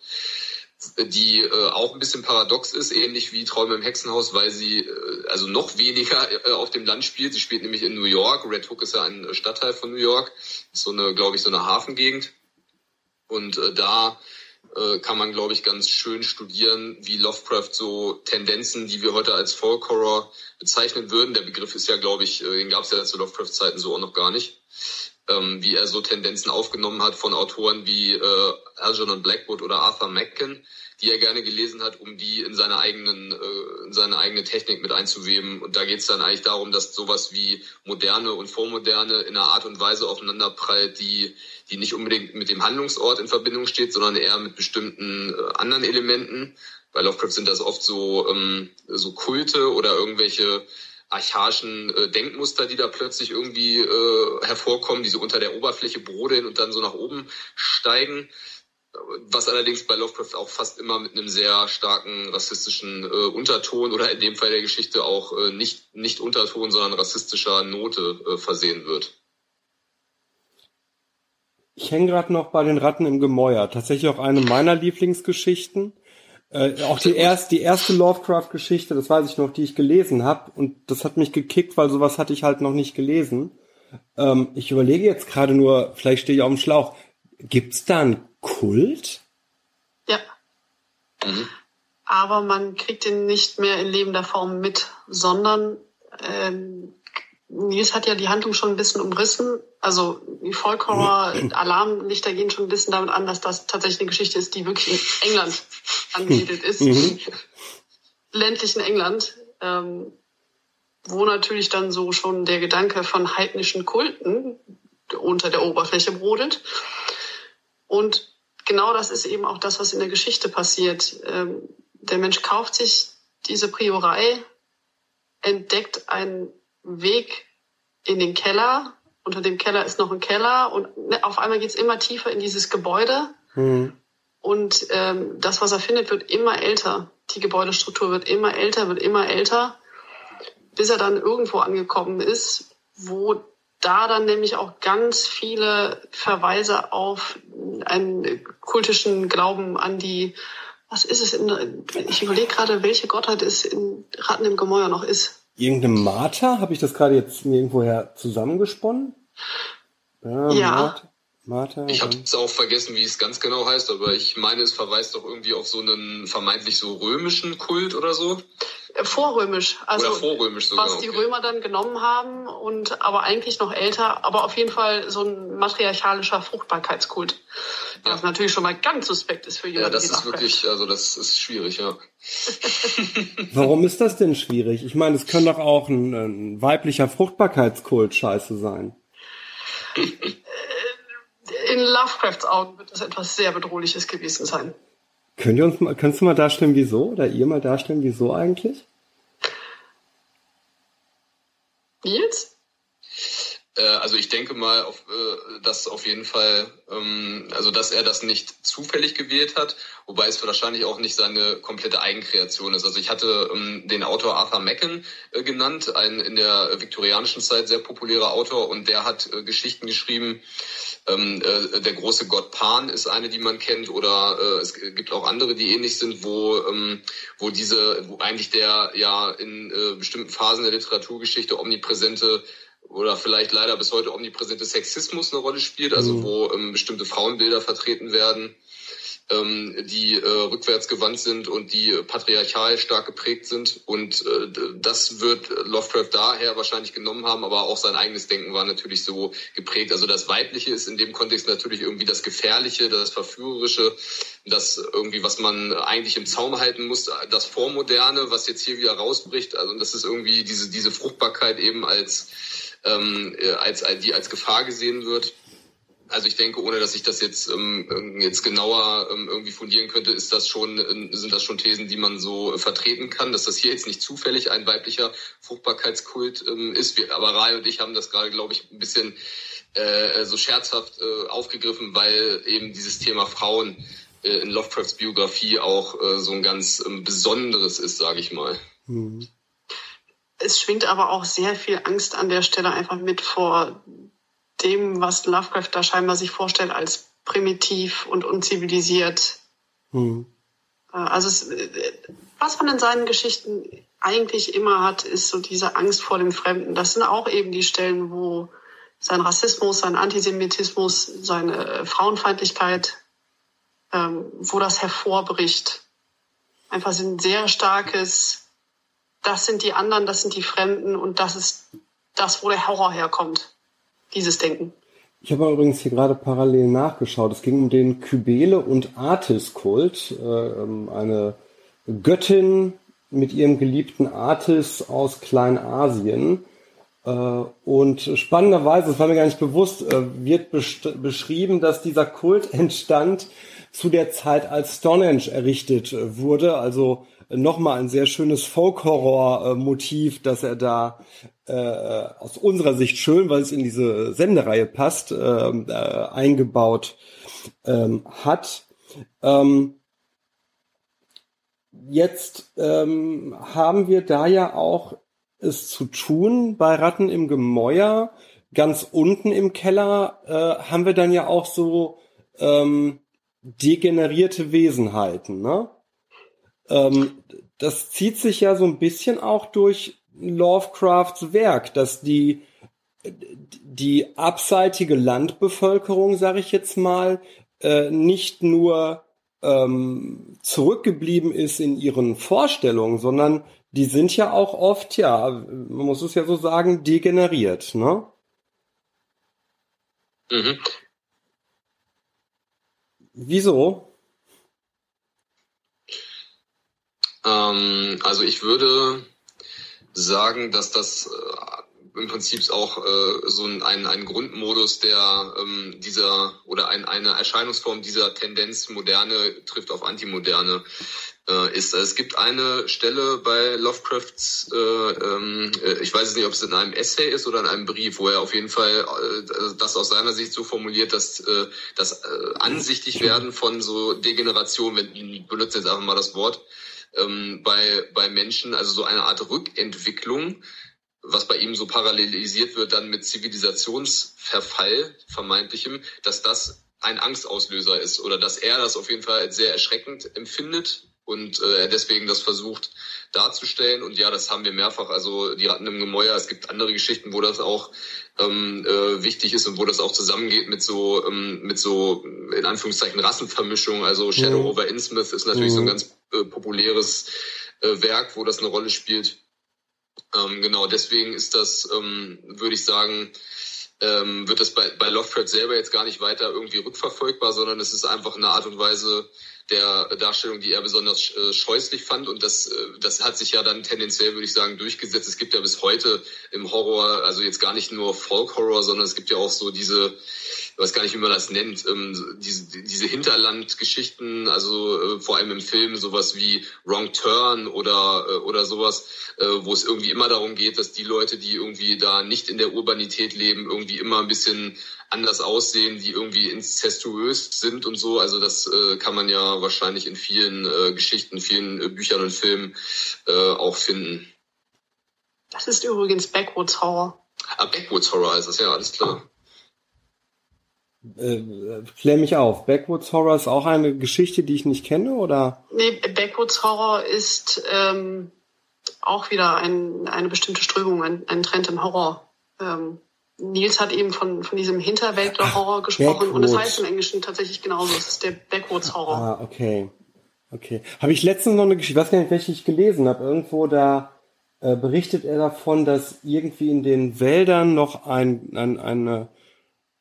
Die äh, auch ein bisschen paradox ist, ähnlich wie Träume im Hexenhaus, weil sie äh, also noch weniger äh, auf dem Land spielt. Sie spielt nämlich in New York. Red Hook ist ja ein Stadtteil von New York. Ist so eine, glaube ich, so eine Hafengegend. Und äh, da äh, kann man, glaube ich, ganz schön studieren, wie Lovecraft so Tendenzen, die wir heute als Folk Horror bezeichnen würden. Der Begriff ist ja, glaube ich, äh, den gab es ja zu Lovecraft-Zeiten so auch noch gar nicht. Ähm, wie er so Tendenzen aufgenommen hat von Autoren wie äh, Algernon Blackwood oder Arthur Macken, die er gerne gelesen hat, um die in seine eigenen, äh, in seine eigene Technik mit einzuweben. Und da geht es dann eigentlich darum, dass sowas wie moderne und vormoderne in einer Art und Weise aufeinander prallt, die, die nicht unbedingt mit dem Handlungsort in Verbindung steht, sondern eher mit bestimmten äh, anderen Elementen. Bei Lovecraft sind das oft so, ähm, so Kulte oder irgendwelche archaischen äh, Denkmuster, die da plötzlich irgendwie äh, hervorkommen, die so unter der Oberfläche brodeln und dann so nach oben steigen was allerdings bei Lovecraft auch fast immer mit einem sehr starken rassistischen äh, Unterton oder in dem Fall der Geschichte auch äh, nicht, nicht Unterton, sondern rassistischer Note äh, versehen wird. Ich hänge gerade noch bei den Ratten im Gemäuer. Tatsächlich auch eine meiner Lieblingsgeschichten. Äh, auch die, erst, die erste Lovecraft-Geschichte, das weiß ich noch, die ich gelesen habe. Und das hat mich gekickt, weil sowas hatte ich halt noch nicht gelesen. Ähm, ich überlege jetzt gerade nur, vielleicht stehe ich auf dem Schlauch. Gibt's da einen Kult? Ja. Mhm. Aber man kriegt ihn nicht mehr in lebender Form mit, sondern ähm, Nils hat ja die Handlung schon ein bisschen umrissen. Also die Vollkorrer Alarmlichter gehen schon ein bisschen damit an, dass das tatsächlich eine Geschichte ist, die wirklich in England angesiedelt ist. Mhm. Ländlichen England. Ähm, wo natürlich dann so schon der Gedanke von heidnischen Kulten unter der Oberfläche brodelt. Und genau das ist eben auch das, was in der Geschichte passiert. Ähm, der Mensch kauft sich diese Priorei, entdeckt einen Weg in den Keller. Unter dem Keller ist noch ein Keller und ne, auf einmal geht es immer tiefer in dieses Gebäude. Mhm. Und ähm, das, was er findet, wird immer älter. Die Gebäudestruktur wird immer älter, wird immer älter, bis er dann irgendwo angekommen ist, wo da dann nämlich auch ganz viele Verweise auf einen kultischen Glauben an die, was ist es, in, ich überlege gerade, welche Gottheit es in Ratten im Gemäuer noch ist. Irgendeine Martha? Habe ich das gerade jetzt irgendwoher zusammengesponnen? Ja. ja. Martha. Ich habe es auch vergessen, wie es ganz genau heißt, aber ich meine, es verweist doch irgendwie auf so einen vermeintlich so römischen Kult oder so. Äh, vorrömisch, also oder vorrömisch sogar, was die okay. Römer dann genommen haben und aber eigentlich noch älter, aber auf jeden Fall so ein matriarchalischer Fruchtbarkeitskult, ja. was natürlich schon mal ganz suspekt ist für jemanden. Ja, das ist wirklich, also das ist schwierig, ja. Warum ist das denn schwierig? Ich meine, es kann doch auch ein, ein weiblicher Fruchtbarkeitskult scheiße sein. in Lovecrafts Augen wird das etwas sehr Bedrohliches gewesen sein. Könnt ihr uns mal, kannst du mal darstellen, wieso? Oder ihr mal darstellen, wieso eigentlich? Nils? Äh, also ich denke mal, auf, äh, dass auf jeden Fall, ähm, also dass er das nicht zufällig gewählt hat, wobei es wahrscheinlich auch nicht seine komplette Eigenkreation ist. Also ich hatte ähm, den Autor Arthur Macken äh, genannt, ein in der viktorianischen Zeit sehr populärer Autor, und der hat Geschichten geschrieben, ähm, äh, der große Gott Pan ist eine, die man kennt, oder es gibt auch andere, die ähnlich sind, wo, wo diese, wo eigentlich der ja in bestimmten Phasen der Literaturgeschichte omnipräsente oder vielleicht leider bis heute omnipräsente Sexismus eine Rolle spielt, also mhm. wo ähm, bestimmte Frauenbilder vertreten werden ähm, die äh, rückwärtsgewandt sind und die patriarchal stark geprägt sind. Und äh, das wird Lovecraft daher wahrscheinlich genommen haben, aber auch sein eigenes Denken war natürlich so geprägt. Also das Weibliche ist in dem Kontext natürlich irgendwie das Gefährliche, das Verführerische, das irgendwie, was man eigentlich im Zaum halten muss, das Vormoderne, was jetzt hier wieder rausbricht. Also das ist irgendwie diese, diese Fruchtbarkeit eben als, ähm, als, die als Gefahr gesehen wird. Also ich denke, ohne dass ich das jetzt ähm, jetzt genauer ähm, irgendwie fundieren könnte, ist das schon äh, sind das schon Thesen, die man so äh, vertreten kann, dass das hier jetzt nicht zufällig ein weiblicher Fruchtbarkeitskult ähm, ist. Wir, aber Rai und ich haben das gerade, glaube ich, ein bisschen äh, so scherzhaft äh, aufgegriffen, weil eben dieses Thema Frauen äh, in Lovecrafts Biografie auch äh, so ein ganz ähm, besonderes ist, sage ich mal. Mhm. Es schwingt aber auch sehr viel Angst an der Stelle einfach mit vor dem, was Lovecraft da scheinbar sich vorstellt als primitiv und unzivilisiert. Mhm. Also es, äh, was man in seinen Geschichten eigentlich immer hat, ist so diese Angst vor dem Fremden. Das sind auch eben die Stellen, wo sein Rassismus, sein Antisemitismus, seine Frauenfeindlichkeit, ähm, wo das hervorbricht. Einfach ein sehr starkes, das sind die anderen, das sind die Fremden und das ist das, wo der Horror herkommt dieses Denken. Ich habe übrigens hier gerade parallel nachgeschaut. Es ging um den Kybele und Artis-Kult. Äh, ähm, eine Göttin mit ihrem geliebten Artis aus Kleinasien. Äh, und spannenderweise, das war mir gar nicht bewusst, äh, wird beschrieben, dass dieser Kult entstand zu der Zeit, als Stonehenge errichtet wurde. Also nochmal ein sehr schönes Folk-Horror-Motiv, das er da äh, aus unserer Sicht schön, weil es in diese Sendereihe passt, äh, äh, eingebaut ähm, hat. Ähm, jetzt ähm, haben wir da ja auch es zu tun bei Ratten im Gemäuer. Ganz unten im Keller äh, haben wir dann ja auch so ähm, degenerierte Wesenheiten. Ne? Ähm, das zieht sich ja so ein bisschen auch durch Lovecrafts Werk, dass die die abseitige Landbevölkerung, sage ich jetzt mal, äh, nicht nur ähm, zurückgeblieben ist in ihren Vorstellungen, sondern die sind ja auch oft, ja, man muss es ja so sagen, degeneriert, ne? Mhm. Wieso? Ähm, also ich würde sagen, dass das äh, im Prinzip auch äh, so ein, ein, Grundmodus der ähm, dieser oder ein, eine Erscheinungsform dieser Tendenz Moderne trifft auf Antimoderne äh, ist. Es gibt eine Stelle bei Lovecrafts, äh, äh, ich weiß nicht, ob es in einem Essay ist oder in einem Brief, wo er auf jeden Fall äh, das aus seiner Sicht so formuliert, dass das ansichtig werden von so Degeneration, wenn ich benutze jetzt einfach mal das Wort, ähm, bei, bei Menschen, also so eine Art Rückentwicklung, was bei ihm so parallelisiert wird dann mit Zivilisationsverfall, vermeintlichem, dass das ein Angstauslöser ist oder dass er das auf jeden Fall als sehr erschreckend empfindet und äh, deswegen das versucht darzustellen. Und ja, das haben wir mehrfach. Also die Ratten im Gemäuer, es gibt andere Geschichten, wo das auch ähm, äh, wichtig ist und wo das auch zusammengeht mit so ähm, mit so in Anführungszeichen Rassenvermischung. Also Shadow mhm. over Innsmouth ist natürlich mhm. so ein mhm. ganz äh, populäres äh, Werk, wo das eine Rolle spielt. Ähm, genau, deswegen ist das, ähm, würde ich sagen, ähm, wird das bei, bei Lovecraft selber jetzt gar nicht weiter irgendwie rückverfolgbar, sondern es ist einfach eine Art und Weise, der Darstellung, die er besonders äh, scheußlich fand. Und das, äh, das hat sich ja dann tendenziell, würde ich sagen, durchgesetzt. Es gibt ja bis heute im Horror, also jetzt gar nicht nur Folk-Horror, sondern es gibt ja auch so diese, ich weiß gar nicht, wie man das nennt, ähm, diese, diese Hinterlandgeschichten, also äh, vor allem im Film sowas wie Wrong Turn oder, äh, oder sowas, äh, wo es irgendwie immer darum geht, dass die Leute, die irgendwie da nicht in der Urbanität leben, irgendwie immer ein bisschen anders aussehen, die irgendwie incestuös sind und so. Also das äh, kann man ja wahrscheinlich in vielen äh, Geschichten, vielen äh, Büchern und Filmen äh, auch finden. Das ist übrigens Backwoods Horror. Ah, Backwoods Horror ist das, ja, alles klar. Äh, klär mich auf. Backwoods Horror ist auch eine Geschichte, die ich nicht kenne, oder? Nee, Backwoods Horror ist ähm, auch wieder ein, eine bestimmte Strömung, ein, ein Trend im Horror. Ähm, Nils hat eben von, von diesem Hinterwäldler-Horror gesprochen Backwoods. und das heißt im Englischen tatsächlich genauso. Es ist der Backwoods-Horror. Ah, okay. Okay. Habe ich letztens noch eine Geschichte, ich weiß gar nicht, welche ich gelesen habe. Irgendwo da äh, berichtet er davon, dass irgendwie in den Wäldern noch ein, ein eine,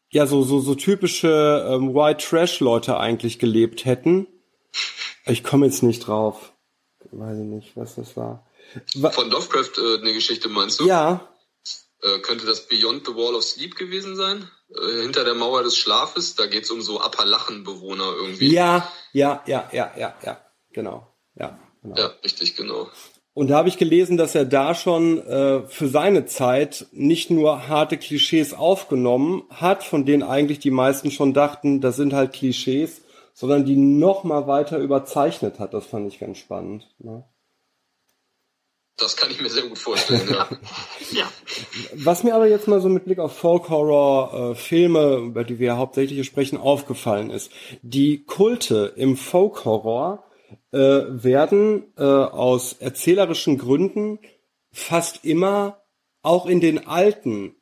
ja, so, so, so typische ähm, White Trash-Leute eigentlich gelebt hätten. Ich komme jetzt nicht drauf. Weiß ich nicht, was das war. Von Lovecraft äh, eine Geschichte meinst du? Ja. Äh, könnte das Beyond the Wall of Sleep gewesen sein? Äh, hinter der Mauer des Schlafes? Da geht's um so Appalachenbewohner irgendwie. Ja, ja, ja, ja, ja, ja, genau. Ja, genau. ja richtig, genau. Und da habe ich gelesen, dass er da schon äh, für seine Zeit nicht nur harte Klischees aufgenommen hat, von denen eigentlich die meisten schon dachten, das sind halt Klischees, sondern die noch mal weiter überzeichnet hat. Das fand ich ganz spannend. Ne? Das kann ich mir sehr gut vorstellen, ja. ja. Was mir aber jetzt mal so mit Blick auf Folk-Horror-Filme, äh, über die wir hauptsächlich sprechen, aufgefallen ist. Die Kulte im Folk-Horror äh, werden äh, aus erzählerischen Gründen fast immer auch in den alten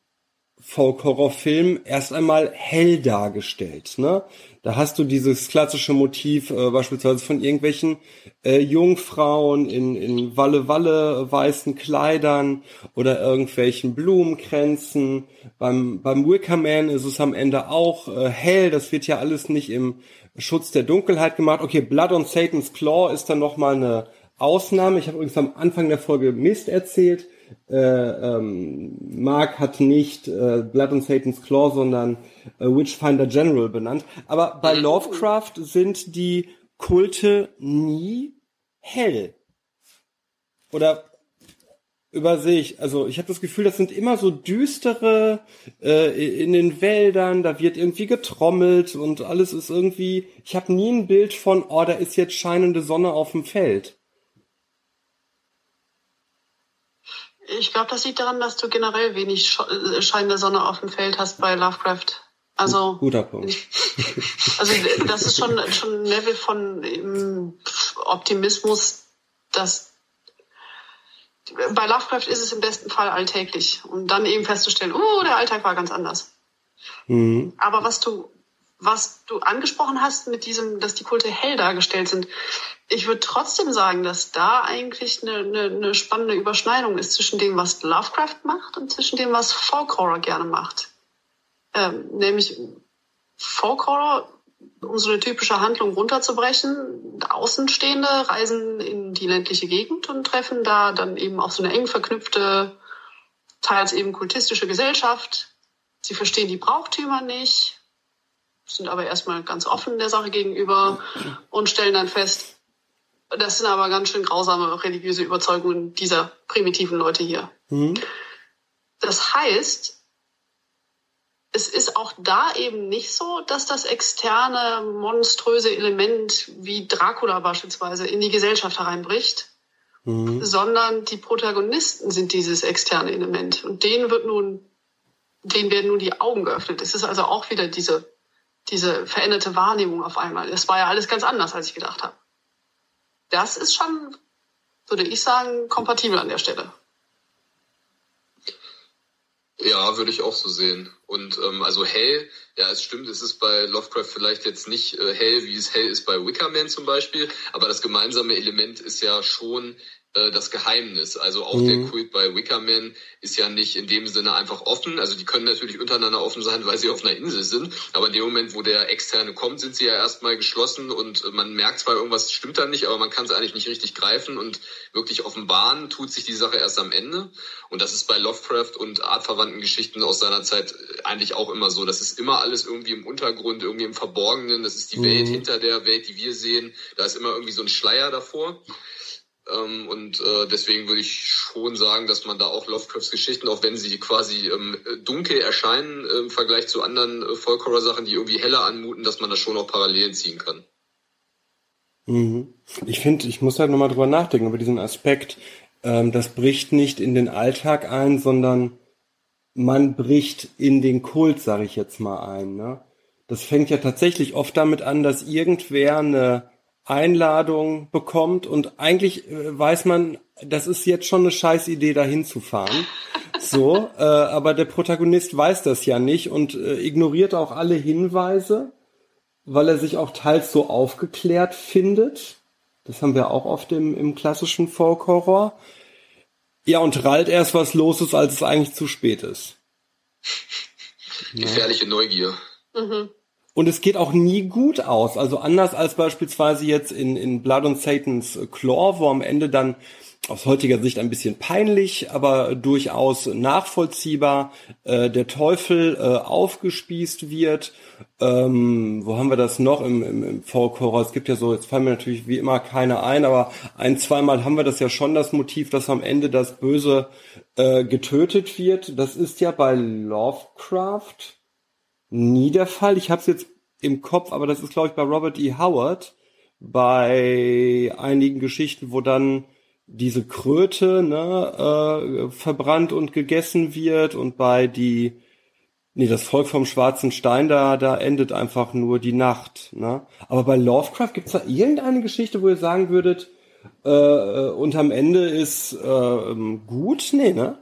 Folk-Horror-Filmen erst einmal hell dargestellt. Ne? Da hast du dieses klassische Motiv äh, beispielsweise von irgendwelchen äh, Jungfrauen in, in Walle-Walle weißen Kleidern oder irgendwelchen Blumenkränzen. Beim, beim Wickerman ist es am Ende auch äh, hell. Das wird ja alles nicht im Schutz der Dunkelheit gemacht. Okay, Blood on Satan's Claw ist dann nochmal eine Ausnahme. Ich habe übrigens am Anfang der Folge Mist erzählt. Äh, ähm, Mark hat nicht äh, Blood on Satan's Claw, sondern äh, Witchfinder General benannt. Aber bei mhm. Lovecraft sind die Kulte nie hell. Oder übersehe ich, also ich habe das Gefühl, das sind immer so düstere äh, in den Wäldern, da wird irgendwie getrommelt und alles ist irgendwie, ich habe nie ein Bild von, oh, da ist jetzt scheinende Sonne auf dem Feld. Ich glaube, das liegt daran, dass du generell wenig äh, scheinende Sonne auf dem Feld hast bei Lovecraft. Also guter Punkt. Also das ist schon schon ein Level von Optimismus, dass bei Lovecraft ist es im besten Fall alltäglich und dann eben festzustellen, oh, der Alltag war ganz anders. Mhm. Aber was du was du angesprochen hast mit diesem, dass die Kulte hell dargestellt sind, ich würde trotzdem sagen, dass da eigentlich eine, eine, eine spannende Überschneidung ist zwischen dem, was Lovecraft macht und zwischen dem, was Folk Horror gerne macht. Ähm, nämlich Folk Horror, um so eine typische Handlung runterzubrechen, Außenstehende reisen in die ländliche Gegend und treffen da dann eben auch so eine eng verknüpfte, teils eben kultistische Gesellschaft. Sie verstehen die Brauchtümer nicht, sind aber erstmal ganz offen der Sache gegenüber und stellen dann fest, Das sind aber ganz schön grausame religiöse Überzeugungen dieser primitiven Leute hier. Mhm. Das heißt, es ist auch da eben nicht so, dass das externe, monströse Element wie Dracula beispielsweise in die Gesellschaft hereinbricht, mhm. sondern die Protagonisten sind dieses externe Element. Und denen wird nun, denen werden nun die Augen geöffnet. Es ist also auch wieder diese, diese veränderte Wahrnehmung auf einmal. Es war ja alles ganz anders, als ich gedacht habe. Das ist schon, würde ich sagen, kompatibel an der Stelle. Ja, würde ich auch so sehen. Und ähm, also hell, ja, es stimmt, es ist bei Lovecraft vielleicht jetzt nicht äh, hell, wie es hell ist bei Wickerman zum Beispiel, aber das gemeinsame Element ist ja schon äh, das Geheimnis. Also auch mhm. der Kult bei Wickerman ist ja nicht in dem Sinne einfach offen. Also die können natürlich untereinander offen sein, weil sie auf einer Insel sind. Aber in dem Moment, wo der Externe kommt, sind sie ja erstmal geschlossen und man merkt zwar, irgendwas stimmt da nicht, aber man kann es eigentlich nicht richtig greifen und wirklich offenbaren tut sich die Sache erst am Ende. Und das ist bei Lovecraft und artverwandten Geschichten aus seiner Zeit eigentlich auch immer so. Das ist immer alles irgendwie im Untergrund, irgendwie im Verborgenen. Das ist die mhm. Welt hinter der Welt, die wir sehen. Da ist immer irgendwie so ein Schleier davor. Ähm, und äh, deswegen würde ich schon sagen, dass man da auch Lovecrafts Geschichten, auch wenn sie quasi ähm, dunkel erscheinen äh, im Vergleich zu anderen äh, Folk-Horror-Sachen, die irgendwie heller anmuten, dass man da schon auch Parallelen ziehen kann. Mhm. Ich finde, ich muss halt nochmal drüber nachdenken, über diesen Aspekt. Ähm, das bricht nicht in den Alltag ein, sondern man bricht in den Kult, sage ich jetzt mal ein. Ne? Das fängt ja tatsächlich oft damit an, dass irgendwer eine Einladung bekommt und eigentlich äh, weiß man, das ist jetzt schon eine scheiß Idee, dahin zu fahren. So, äh, aber der Protagonist weiß das ja nicht und äh, ignoriert auch alle Hinweise, weil er sich auch teils so aufgeklärt findet. Das haben wir auch oft im, im klassischen Folk-Horror. Ja, und rallt erst, was los ist, als es eigentlich zu spät ist. Gefährliche Neugier. Mhm. Und es geht auch nie gut aus. Also anders als beispielsweise jetzt in, in Blood on Satan's Claw, wo am Ende dann aus heutiger Sicht ein bisschen peinlich, aber durchaus nachvollziehbar äh, der Teufel äh, aufgespießt wird. Ähm, wo haben wir das noch im, im, im Folk Horror? Es gibt ja so, jetzt fallen mir natürlich wie immer keine ein, aber ein, zweimal haben wir das ja schon, das Motiv, dass am Ende das Böse äh, getötet wird. Das ist ja bei Lovecraft nie der Fall. Ich habe es jetzt im Kopf, aber das ist, glaube ich, bei Robert E. Howard bei einigen Geschichten, wo dann diese Kröte ne, äh, verbrannt und gegessen wird und bei die nee das Volk vom schwarzen Stein da da endet einfach nur die Nacht ne aber bei Lovecraft gibt's da irgendeine Geschichte wo ihr sagen würdet äh, äh und am Ende ist äh, gut nee ne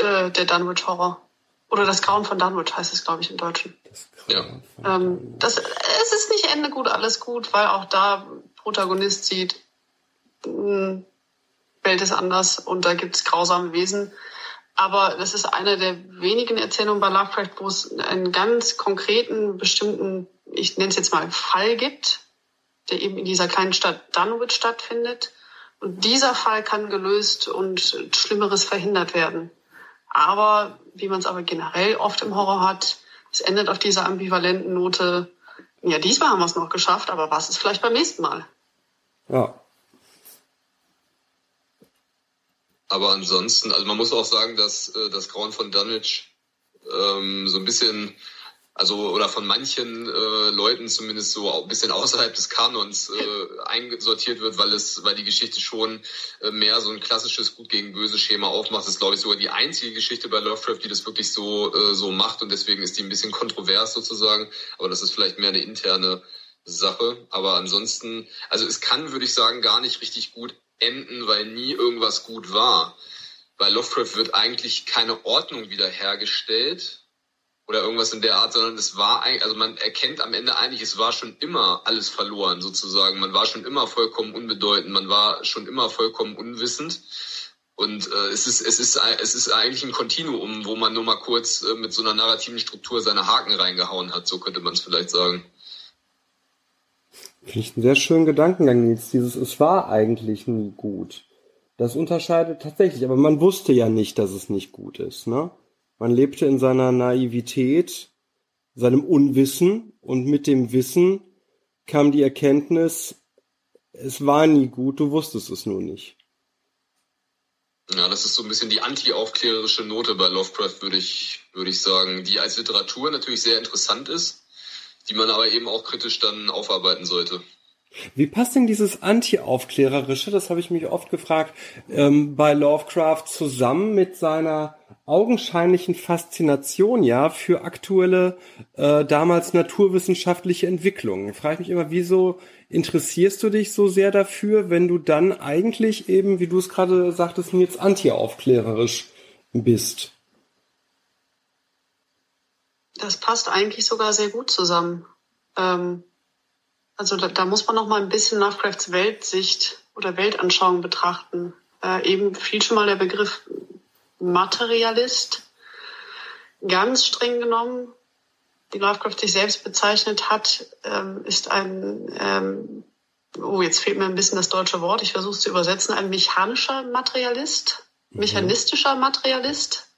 äh, der Dunwich Horror. Oder das Grauen von Dunwich heißt es, glaube ich, im Deutschen. Ja. Ähm, das, es ist nicht Ende gut, alles gut, weil auch da Protagonist sieht, mh, hm, Welt ist anders und da gibt es grausame Wesen. Aber das ist eine der wenigen Erzählungen bei Lovecraft, wo es einen ganz konkreten, bestimmten, ich nenne es jetzt mal Fall gibt, der eben in dieser kleinen Stadt Dunwich stattfindet. Und dieser Fall kann gelöst und Schlimmeres verhindert werden. Aber wie man es aber generell oft im Horror hat, es endet auf dieser ambivalenten Note, ja, diesmal haben wir es noch geschafft, aber was ist vielleicht beim nächsten Mal? Ja. Aber ansonsten, also man muss auch sagen, dass äh, das Grauen von Dunwich ähm, so ein bisschen also oder von manchen äh, Leuten zumindest so ein bisschen außerhalb des Kanons äh, eingesortiert wird, weil es, weil die Geschichte schon äh, mehr so ein klassisches Gut gegen Böse Schema aufmacht. Das ist, glaube ich, sogar die einzige Geschichte bei Lovecraft, die das wirklich so äh, so macht und deswegen ist die ein bisschen kontrovers sozusagen. Aber das ist vielleicht mehr eine interne Sache. Aber ansonsten, also es kann, würde ich sagen, gar nicht richtig gut enden, weil nie irgendwas gut war. Bei Lovecraft wird eigentlich keine Ordnung wiederhergestellt oder irgendwas in der Art, sondern es war eigentlich, also man erkennt am Ende eigentlich, es war schon immer alles verloren sozusagen. Man war schon immer vollkommen unbedeutend, man war schon immer vollkommen unwissend. Und äh, es ist es ist es ist eigentlich ein Kontinuum, wo man nur mal kurz äh, mit so einer narrativen Struktur seine Haken reingehauen hat, so könnte man es vielleicht sagen. Finde ich einen sehr schönen Gedankengang, Nils. Dieses Es war eigentlich nie gut. Das unterscheidet tatsächlich, aber man wusste ja nicht, dass es nicht gut ist, ne? Man lebte in seiner Naivität, seinem Unwissen und mit dem Wissen kam die Erkenntnis, es war nie gut, du wusstest es nur nicht. Ja, das ist so ein bisschen die anti-aufklärerische Note bei Lovecraft, würde ich, würde ich sagen, die als Literatur natürlich sehr interessant ist, die man aber eben auch kritisch dann aufarbeiten sollte. Wie passt denn dieses Anti-Aufklärerische, das habe ich mich oft gefragt, ähm, bei Lovecraft zusammen mit seiner augenscheinlichen Faszination ja für aktuelle, äh, damals naturwissenschaftliche Entwicklungen? Frage ich mich immer, wieso interessierst du dich so sehr dafür, wenn du dann eigentlich eben, wie du es gerade sagtest, jetzt anti-aufklärerisch bist? Das passt eigentlich sogar sehr gut zusammen. Ähm also da, da muss man noch mal ein bisschen Lovecrafts Weltsicht oder Weltanschauung betrachten. Äh, eben fiel schon mal der Begriff Materialist. Ganz streng genommen, wie Lovecraft sich selbst bezeichnet hat, ähm, ist ein, ähm, oh, jetzt fehlt mir ein bisschen das deutsche Wort, ich versuche es zu übersetzen, ein mechanischer Materialist, mhm. mechanistischer Materialist.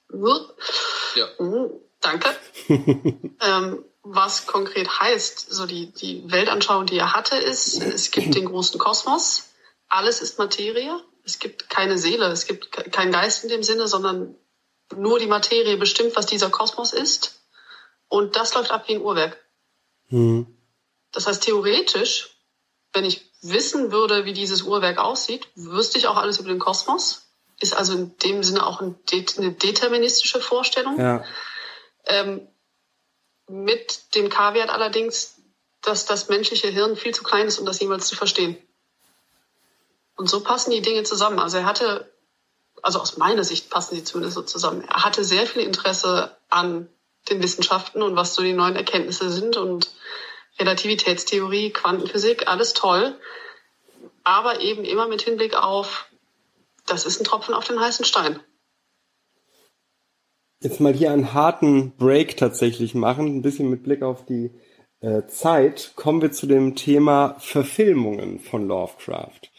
Ja. Mhm, danke. ähm, was konkret heißt. So die, die Weltanschauung, die er hatte, ist, es gibt den großen Kosmos, alles ist Materie, es gibt keine Seele, es gibt keinen Geist in dem Sinne, sondern nur die Materie bestimmt, was dieser Kosmos ist. Und das läuft ab wie ein Uhrwerk. Mhm. Das heißt, theoretisch, wenn ich wissen würde, wie dieses Uhrwerk aussieht, wüsste ich auch alles über den Kosmos. Ist also in dem Sinne auch eine deterministische Vorstellung. Ja. Ähm, mit dem Kaviar allerdings, dass das menschliche Hirn viel zu klein ist, um das jemals zu verstehen. Und so passen die Dinge zusammen. Also er hatte, also aus meiner Sicht passen sie zumindest so zusammen. Er hatte sehr viel Interesse an den Wissenschaften und was so die neuen Erkenntnisse sind und Relativitätstheorie, Quantenphysik, alles toll. Aber eben immer mit Hinblick auf, das ist ein Tropfen auf den heißen Stein jetzt mal hier einen harten Break tatsächlich machen, ein bisschen mit Blick auf die äh, Zeit, kommen wir zu dem Thema Verfilmungen von Lovecraft.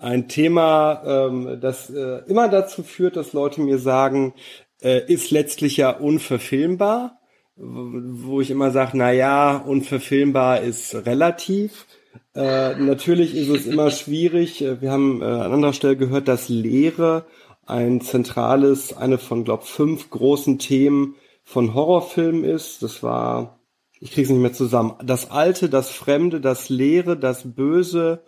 Ein Thema, ähm, das äh, immer dazu führt, dass Leute mir sagen, äh, ist letztlich ja unverfilmbar, wo ich immer sage, na ja, unverfilmbar ist relativ. Äh, natürlich ist es immer schwierig. Wir haben äh, an anderer Stelle gehört, dass Lehre ein zentrales, eine von, glaub, fünf großen Themen von Horrorfilmen ist. Das war, ich krieg's nicht mehr zusammen. Das Alte, das Fremde, das Leere, das Böse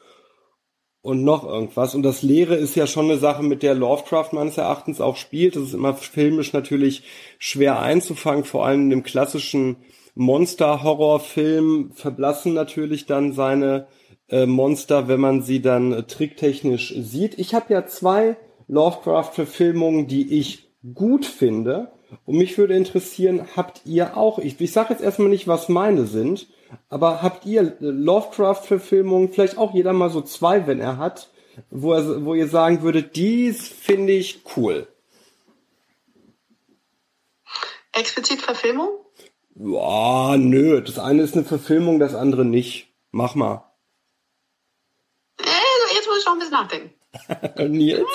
und noch irgendwas. Und das Leere ist ja schon eine Sache, mit der Lovecraft meines Erachtens auch spielt. Das ist immer filmisch natürlich schwer einzufangen, vor allem in dem klassischen Monster-Horrorfilm verblassen natürlich dann seine äh, Monster, wenn man sie dann äh, tricktechnisch sieht. Ich habe ja zwei Lovecraft-Verfilmungen, die ich gut finde. Und mich würde interessieren, habt ihr auch, ich, ich sage jetzt erstmal nicht, was meine sind, aber habt ihr Lovecraft-Verfilmungen, vielleicht auch jeder mal so zwei, wenn er hat, wo, er, wo ihr sagen würdet, dies finde ich cool? Explizit Verfilmung? Ja, nö. Das eine ist eine Verfilmung, das andere nicht. Mach mal. Äh, jetzt muss ich noch ein bisschen nachdenken. Nils?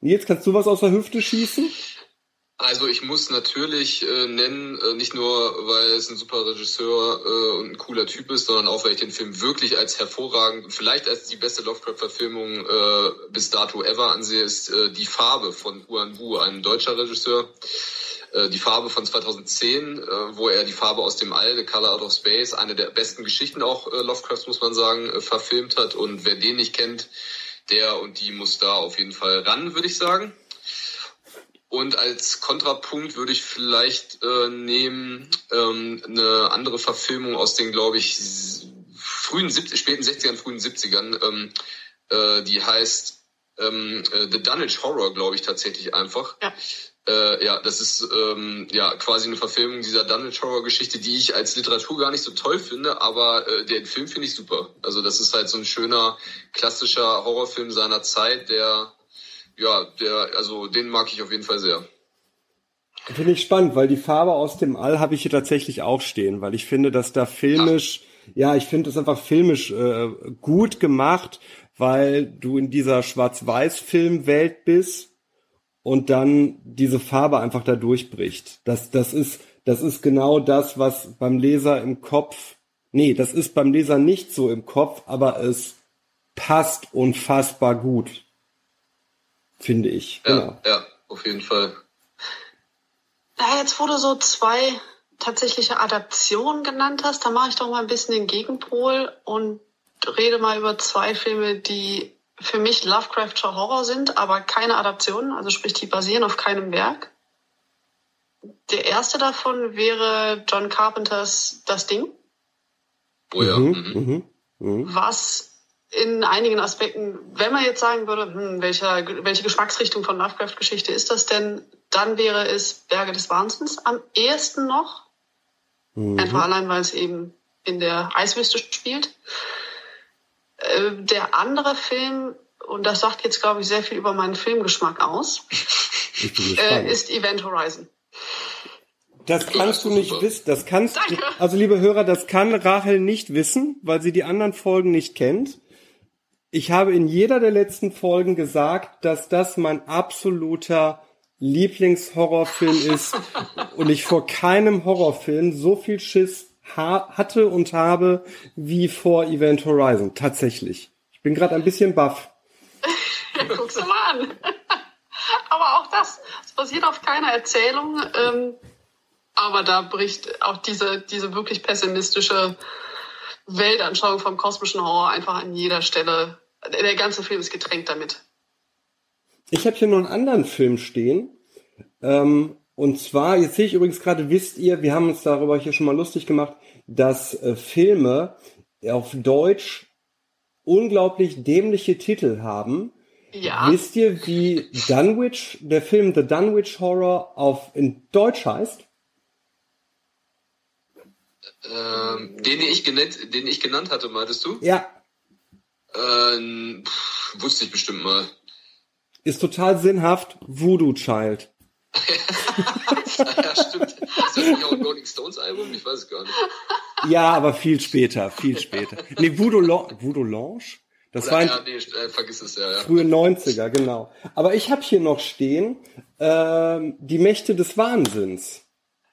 Nils, kannst du was aus der Hüfte schießen? Also ich muss natürlich äh, nennen, äh, nicht nur, weil es ein super Regisseur äh, und ein cooler Typ ist, sondern auch, weil ich den Film wirklich als hervorragend, vielleicht als die beste Lovecraft-Verfilmung äh, bis dato ever ansehe, ist äh, Die Farbe von Uan Wu, ein deutscher Regisseur. Äh, die Farbe von 2010, äh, wo er die Farbe aus dem All, The Color Out of Space, eine der besten Geschichten auch äh, Lovecrafts, muss man sagen, äh, verfilmt hat. Und wer den nicht kennt, der und die muss da auf jeden Fall ran, würde ich sagen. Und als Kontrapunkt würde ich vielleicht äh, nehmen ähm, eine andere Verfilmung aus den, glaube ich, frühen 70, späten 60ern, frühen 70ern. Ähm, äh, die heißt ähm, äh, The Dunwich Horror, glaube ich, tatsächlich einfach. Ja. Äh, ja, das ist ähm, ja quasi eine Verfilmung dieser Dunwich Horror Geschichte, die ich als Literatur gar nicht so toll finde, aber äh, den Film finde ich super. Also das ist halt so ein schöner klassischer Horrorfilm seiner Zeit, der ja, der also den mag ich auf jeden Fall sehr. Finde ich spannend, weil die Farbe aus dem All habe ich hier tatsächlich auch stehen, weil ich finde, dass da filmisch, Ach. ja, ich finde das einfach filmisch äh, gut gemacht, weil du in dieser Schwarz-Weiß-Filmwelt bist und dann diese Farbe einfach da durchbricht. Das, das ist, das ist genau das, was beim Leser im Kopf Nee, das ist beim Leser nicht so im Kopf, aber es passt unfassbar gut. Finde ich. Ja, genau. ja, auf jeden Fall. Ja, jetzt wurde so zwei tatsächliche Adaptionen genannt hast, da mache ich doch mal ein bisschen den Gegenpol und rede mal über zwei Filme, die für mich Lovecraftscher Horror sind, aber keine Adaptionen, also sprich, die basieren auf keinem Werk. Der erste davon wäre John Carpenters Das Ding. Oh ja. Mhm, mhm. Mhm. Was in einigen Aspekten, wenn man jetzt sagen würde, hm, welcher, welche Geschmacksrichtung von Lovecraft-Geschichte ist das denn, dann wäre es Berge des Wahnsinns am ehesten noch. Mhm. Einfach allein, weil es eben in der Eiswüste spielt. Äh, der andere Film, und das sagt jetzt, glaube ich, sehr viel über meinen Filmgeschmack aus, äh, ist Event Horizon. Das kannst du nicht wissen. Das kannst du, also liebe Hörer, das kann Rachel nicht wissen, weil sie die anderen Folgen nicht kennt. Ich habe in jeder der letzten Folgen gesagt, dass das mein absoluter Lieblingshorrorfilm ist und ich vor keinem Horrorfilm so viel Schiss ha hatte und habe wie vor Event Horizon. Tatsächlich. Ich bin gerade ein bisschen baff. Guck's dir mal an. aber auch das, das basiert auf keiner Erzählung. Ähm, aber da bricht auch diese, diese wirklich pessimistische Weltanschauung vom kosmischen Horror einfach an jeder Stelle. Der ganze Film ist getränkt damit. Ich habe hier noch einen anderen Film stehen. Ähm, und zwar, jetzt sehe ich übrigens gerade, wisst ihr, wir haben uns darüber hier schon mal lustig gemacht, dass äh, Filme auf Deutsch unglaublich dämliche Titel haben. Ja. Wisst ihr, wie Dunwich, der Film The Dunwich Horror auf in Deutsch heißt? Ähm, den, ich genannt, den ich genannt hatte, meintest du? Ja. Ähm, pff, wusste ich bestimmt mal. Ist total sinnhaft. Voodoo Child. ja, stimmt. Ist das nicht auch ein Rolling Stones Album? Ich weiß es gar nicht. Ja, aber viel später, viel später. Nee, Voodoo, Lo Voodoo Lounge? Das Oder, war ein, ja, nee, äh, vergiss es, ja, ja. Frühe 90er, genau. Aber ich habe hier noch stehen, äh, die Mächte des Wahnsinns.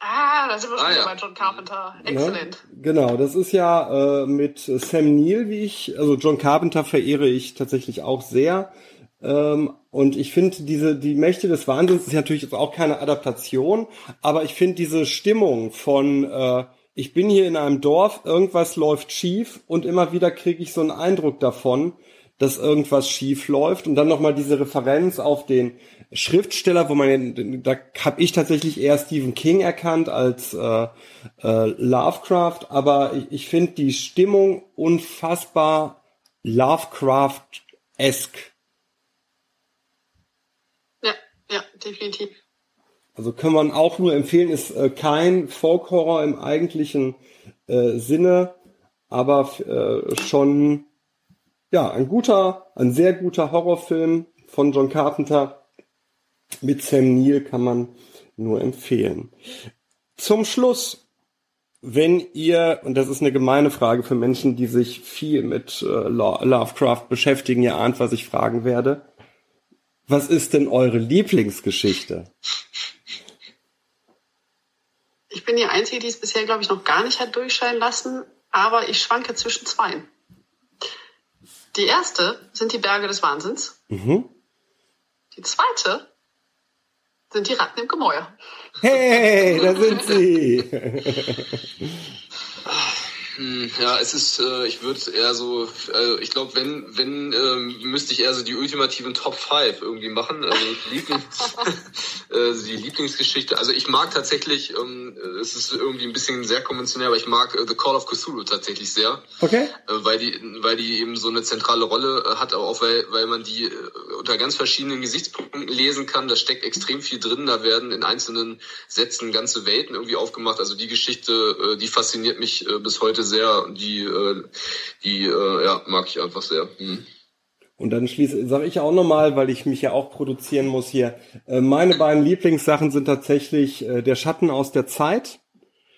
Ah, da sind wir schon ah, ja. bei John Carpenter. Exzellent. Ja, genau, das ist ja äh, mit Sam Neill, wie ich, also John Carpenter verehre ich tatsächlich auch sehr. Ähm, und ich finde diese, die Mächte des Wahnsinns ist natürlich auch keine Adaptation, aber ich finde diese Stimmung von, äh, ich bin hier in einem Dorf, irgendwas läuft schief und immer wieder kriege ich so einen Eindruck davon, dass irgendwas schief läuft und dann nochmal diese Referenz auf den Schriftsteller, wo man, da habe ich tatsächlich eher Stephen King erkannt als äh, äh, Lovecraft, aber ich, ich finde die Stimmung unfassbar Lovecraft-esque. Ja, definitiv. Also kann man auch nur empfehlen, ist äh, kein Folk-Horror im eigentlichen äh, Sinne, aber äh, schon ja ein guter, ein sehr guter Horrorfilm von John Carpenter mit Sam Neill kann man nur empfehlen. Zum Schluss, wenn ihr, und das ist eine gemeine Frage für Menschen, die sich viel mit äh, Lovecraft beschäftigen, ihr ahnt, was ich fragen werde was ist denn eure Lieblingsgeschichte? Ich bin die Einzige, die es bisher, glaube ich, noch gar nicht hat durchscheinen lassen, aber ich schwanke zwischen zwei. Die erste sind die Berge des Wahnsinns. Mhm. Die zweite sind die Ratten im Gemäuer. Hey, da sind sie. Hm, ja, es ist, äh, ich würde eher so, also ich glaube, wenn, wenn, ähm, müsste ich eher so die ultimativen Top 5 irgendwie machen. Also Lieblings, äh, die Lieblingsgeschichte. Also ich mag tatsächlich, ähm, es ist irgendwie ein bisschen sehr konventionell, aber ich mag äh, The Call of Cthulhu tatsächlich sehr. Okay. Äh, weil die, weil die eben so eine zentrale Rolle äh, hat, aber auch weil, weil man die unter ganz verschiedenen Gesichtspunkten lesen kann. Da steckt extrem viel drin. Da werden in einzelnen Sätzen ganze Welten irgendwie aufgemacht. Also die Geschichte, äh, die fasziniert mich bis heute sehr. Die, äh, die äh, ja, mag ich einfach sehr. Hm. Und dann schließe, sage ich auch nochmal, weil ich mich ja auch produzieren muss hier. Äh, meine beiden Lieblingssachen sind tatsächlich äh, der Schatten aus der Zeit.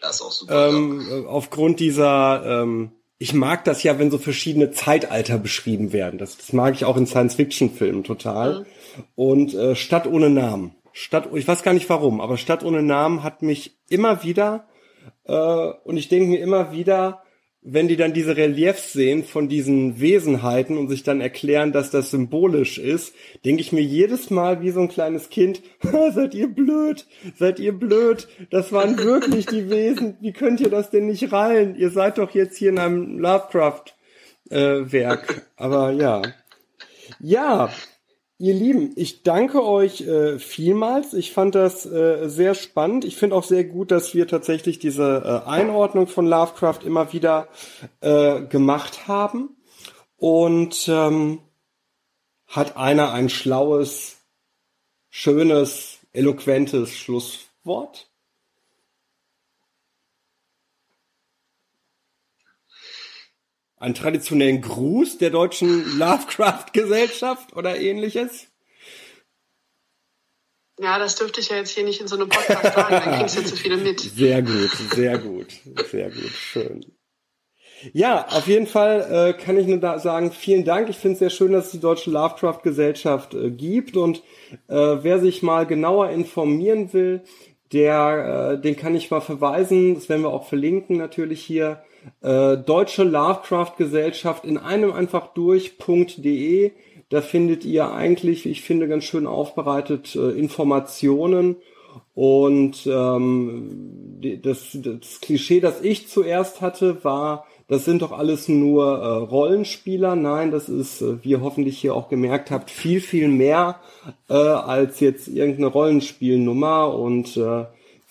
Das ist auch super. Ähm, ja. Äh, aufgrund dieser, ähm, ich mag das ja, wenn so verschiedene Zeitalter beschrieben werden. Das, das mag ich auch in Science-Fiction-Filmen total. Mhm. Und äh, Stadt ohne Namen. Stadt, ich weiß gar nicht warum, aber Stadt ohne Namen hat mich immer wieder, und ich denke mir immer wieder, wenn die dann diese Reliefs sehen von diesen Wesenheiten und sich dann erklären, dass das symbolisch ist, denke ich mir jedes Mal wie so ein kleines Kind, seid ihr blöd, seid ihr blöd, das waren wirklich die Wesen, wie könnt ihr das denn nicht rallen? Ihr seid doch jetzt hier in einem Lovecraft-Werk. Äh, Aber ja. Ja, Ihr Lieben, ich danke euch äh, vielmals. Ich fand das äh, sehr spannend. Ich finde auch sehr gut, dass wir tatsächlich diese äh, Einordnung von Lovecraft immer wieder äh, gemacht haben. Und ähm, hat einer ein schlaues, schönes, eloquentes Schlusswort? Einen traditionellen Gruß der deutschen Lovecraft-Gesellschaft oder ähnliches? Ja, das dürfte ich ja jetzt hier nicht in so einem Podcast sagen, dann kriegst du zu viele mit. Sehr gut, sehr gut, sehr gut, schön. Ja, auf jeden Fall äh, kann ich nur da sagen, vielen Dank. Ich finde es sehr schön, dass es die Deutsche Lovecraft-Gesellschaft äh, gibt und äh, wer sich mal genauer informieren will, der, äh, den kann ich mal verweisen, das werden wir auch verlinken natürlich hier, äh, Deutsche Lovecraft Gesellschaft in einem einfach durch.de. Da findet ihr eigentlich, ich finde, ganz schön aufbereitet äh, Informationen. Und ähm, das, das Klischee, das ich zuerst hatte, war, das sind doch alles nur äh, Rollenspieler. Nein, das ist, äh, wie ihr hoffentlich hier auch gemerkt habt, viel, viel mehr äh, als jetzt irgendeine Rollenspielnummer. Und äh,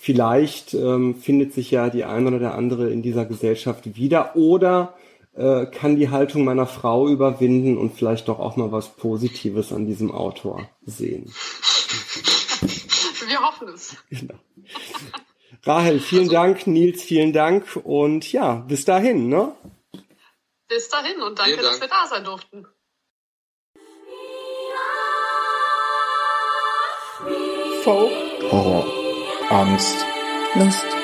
vielleicht ähm, findet sich ja die eine oder der andere in dieser Gesellschaft wieder oder äh, kann die Haltung meiner Frau überwinden und vielleicht doch auch mal was Positives an diesem Autor sehen. Wir hoffen es. Genau. Rahel, vielen also, Dank, Nils, vielen Dank und ja, bis dahin, ne? Bis dahin und danke, Dank. dass wir da sein durften. Folk, Horror, Angst, Lust.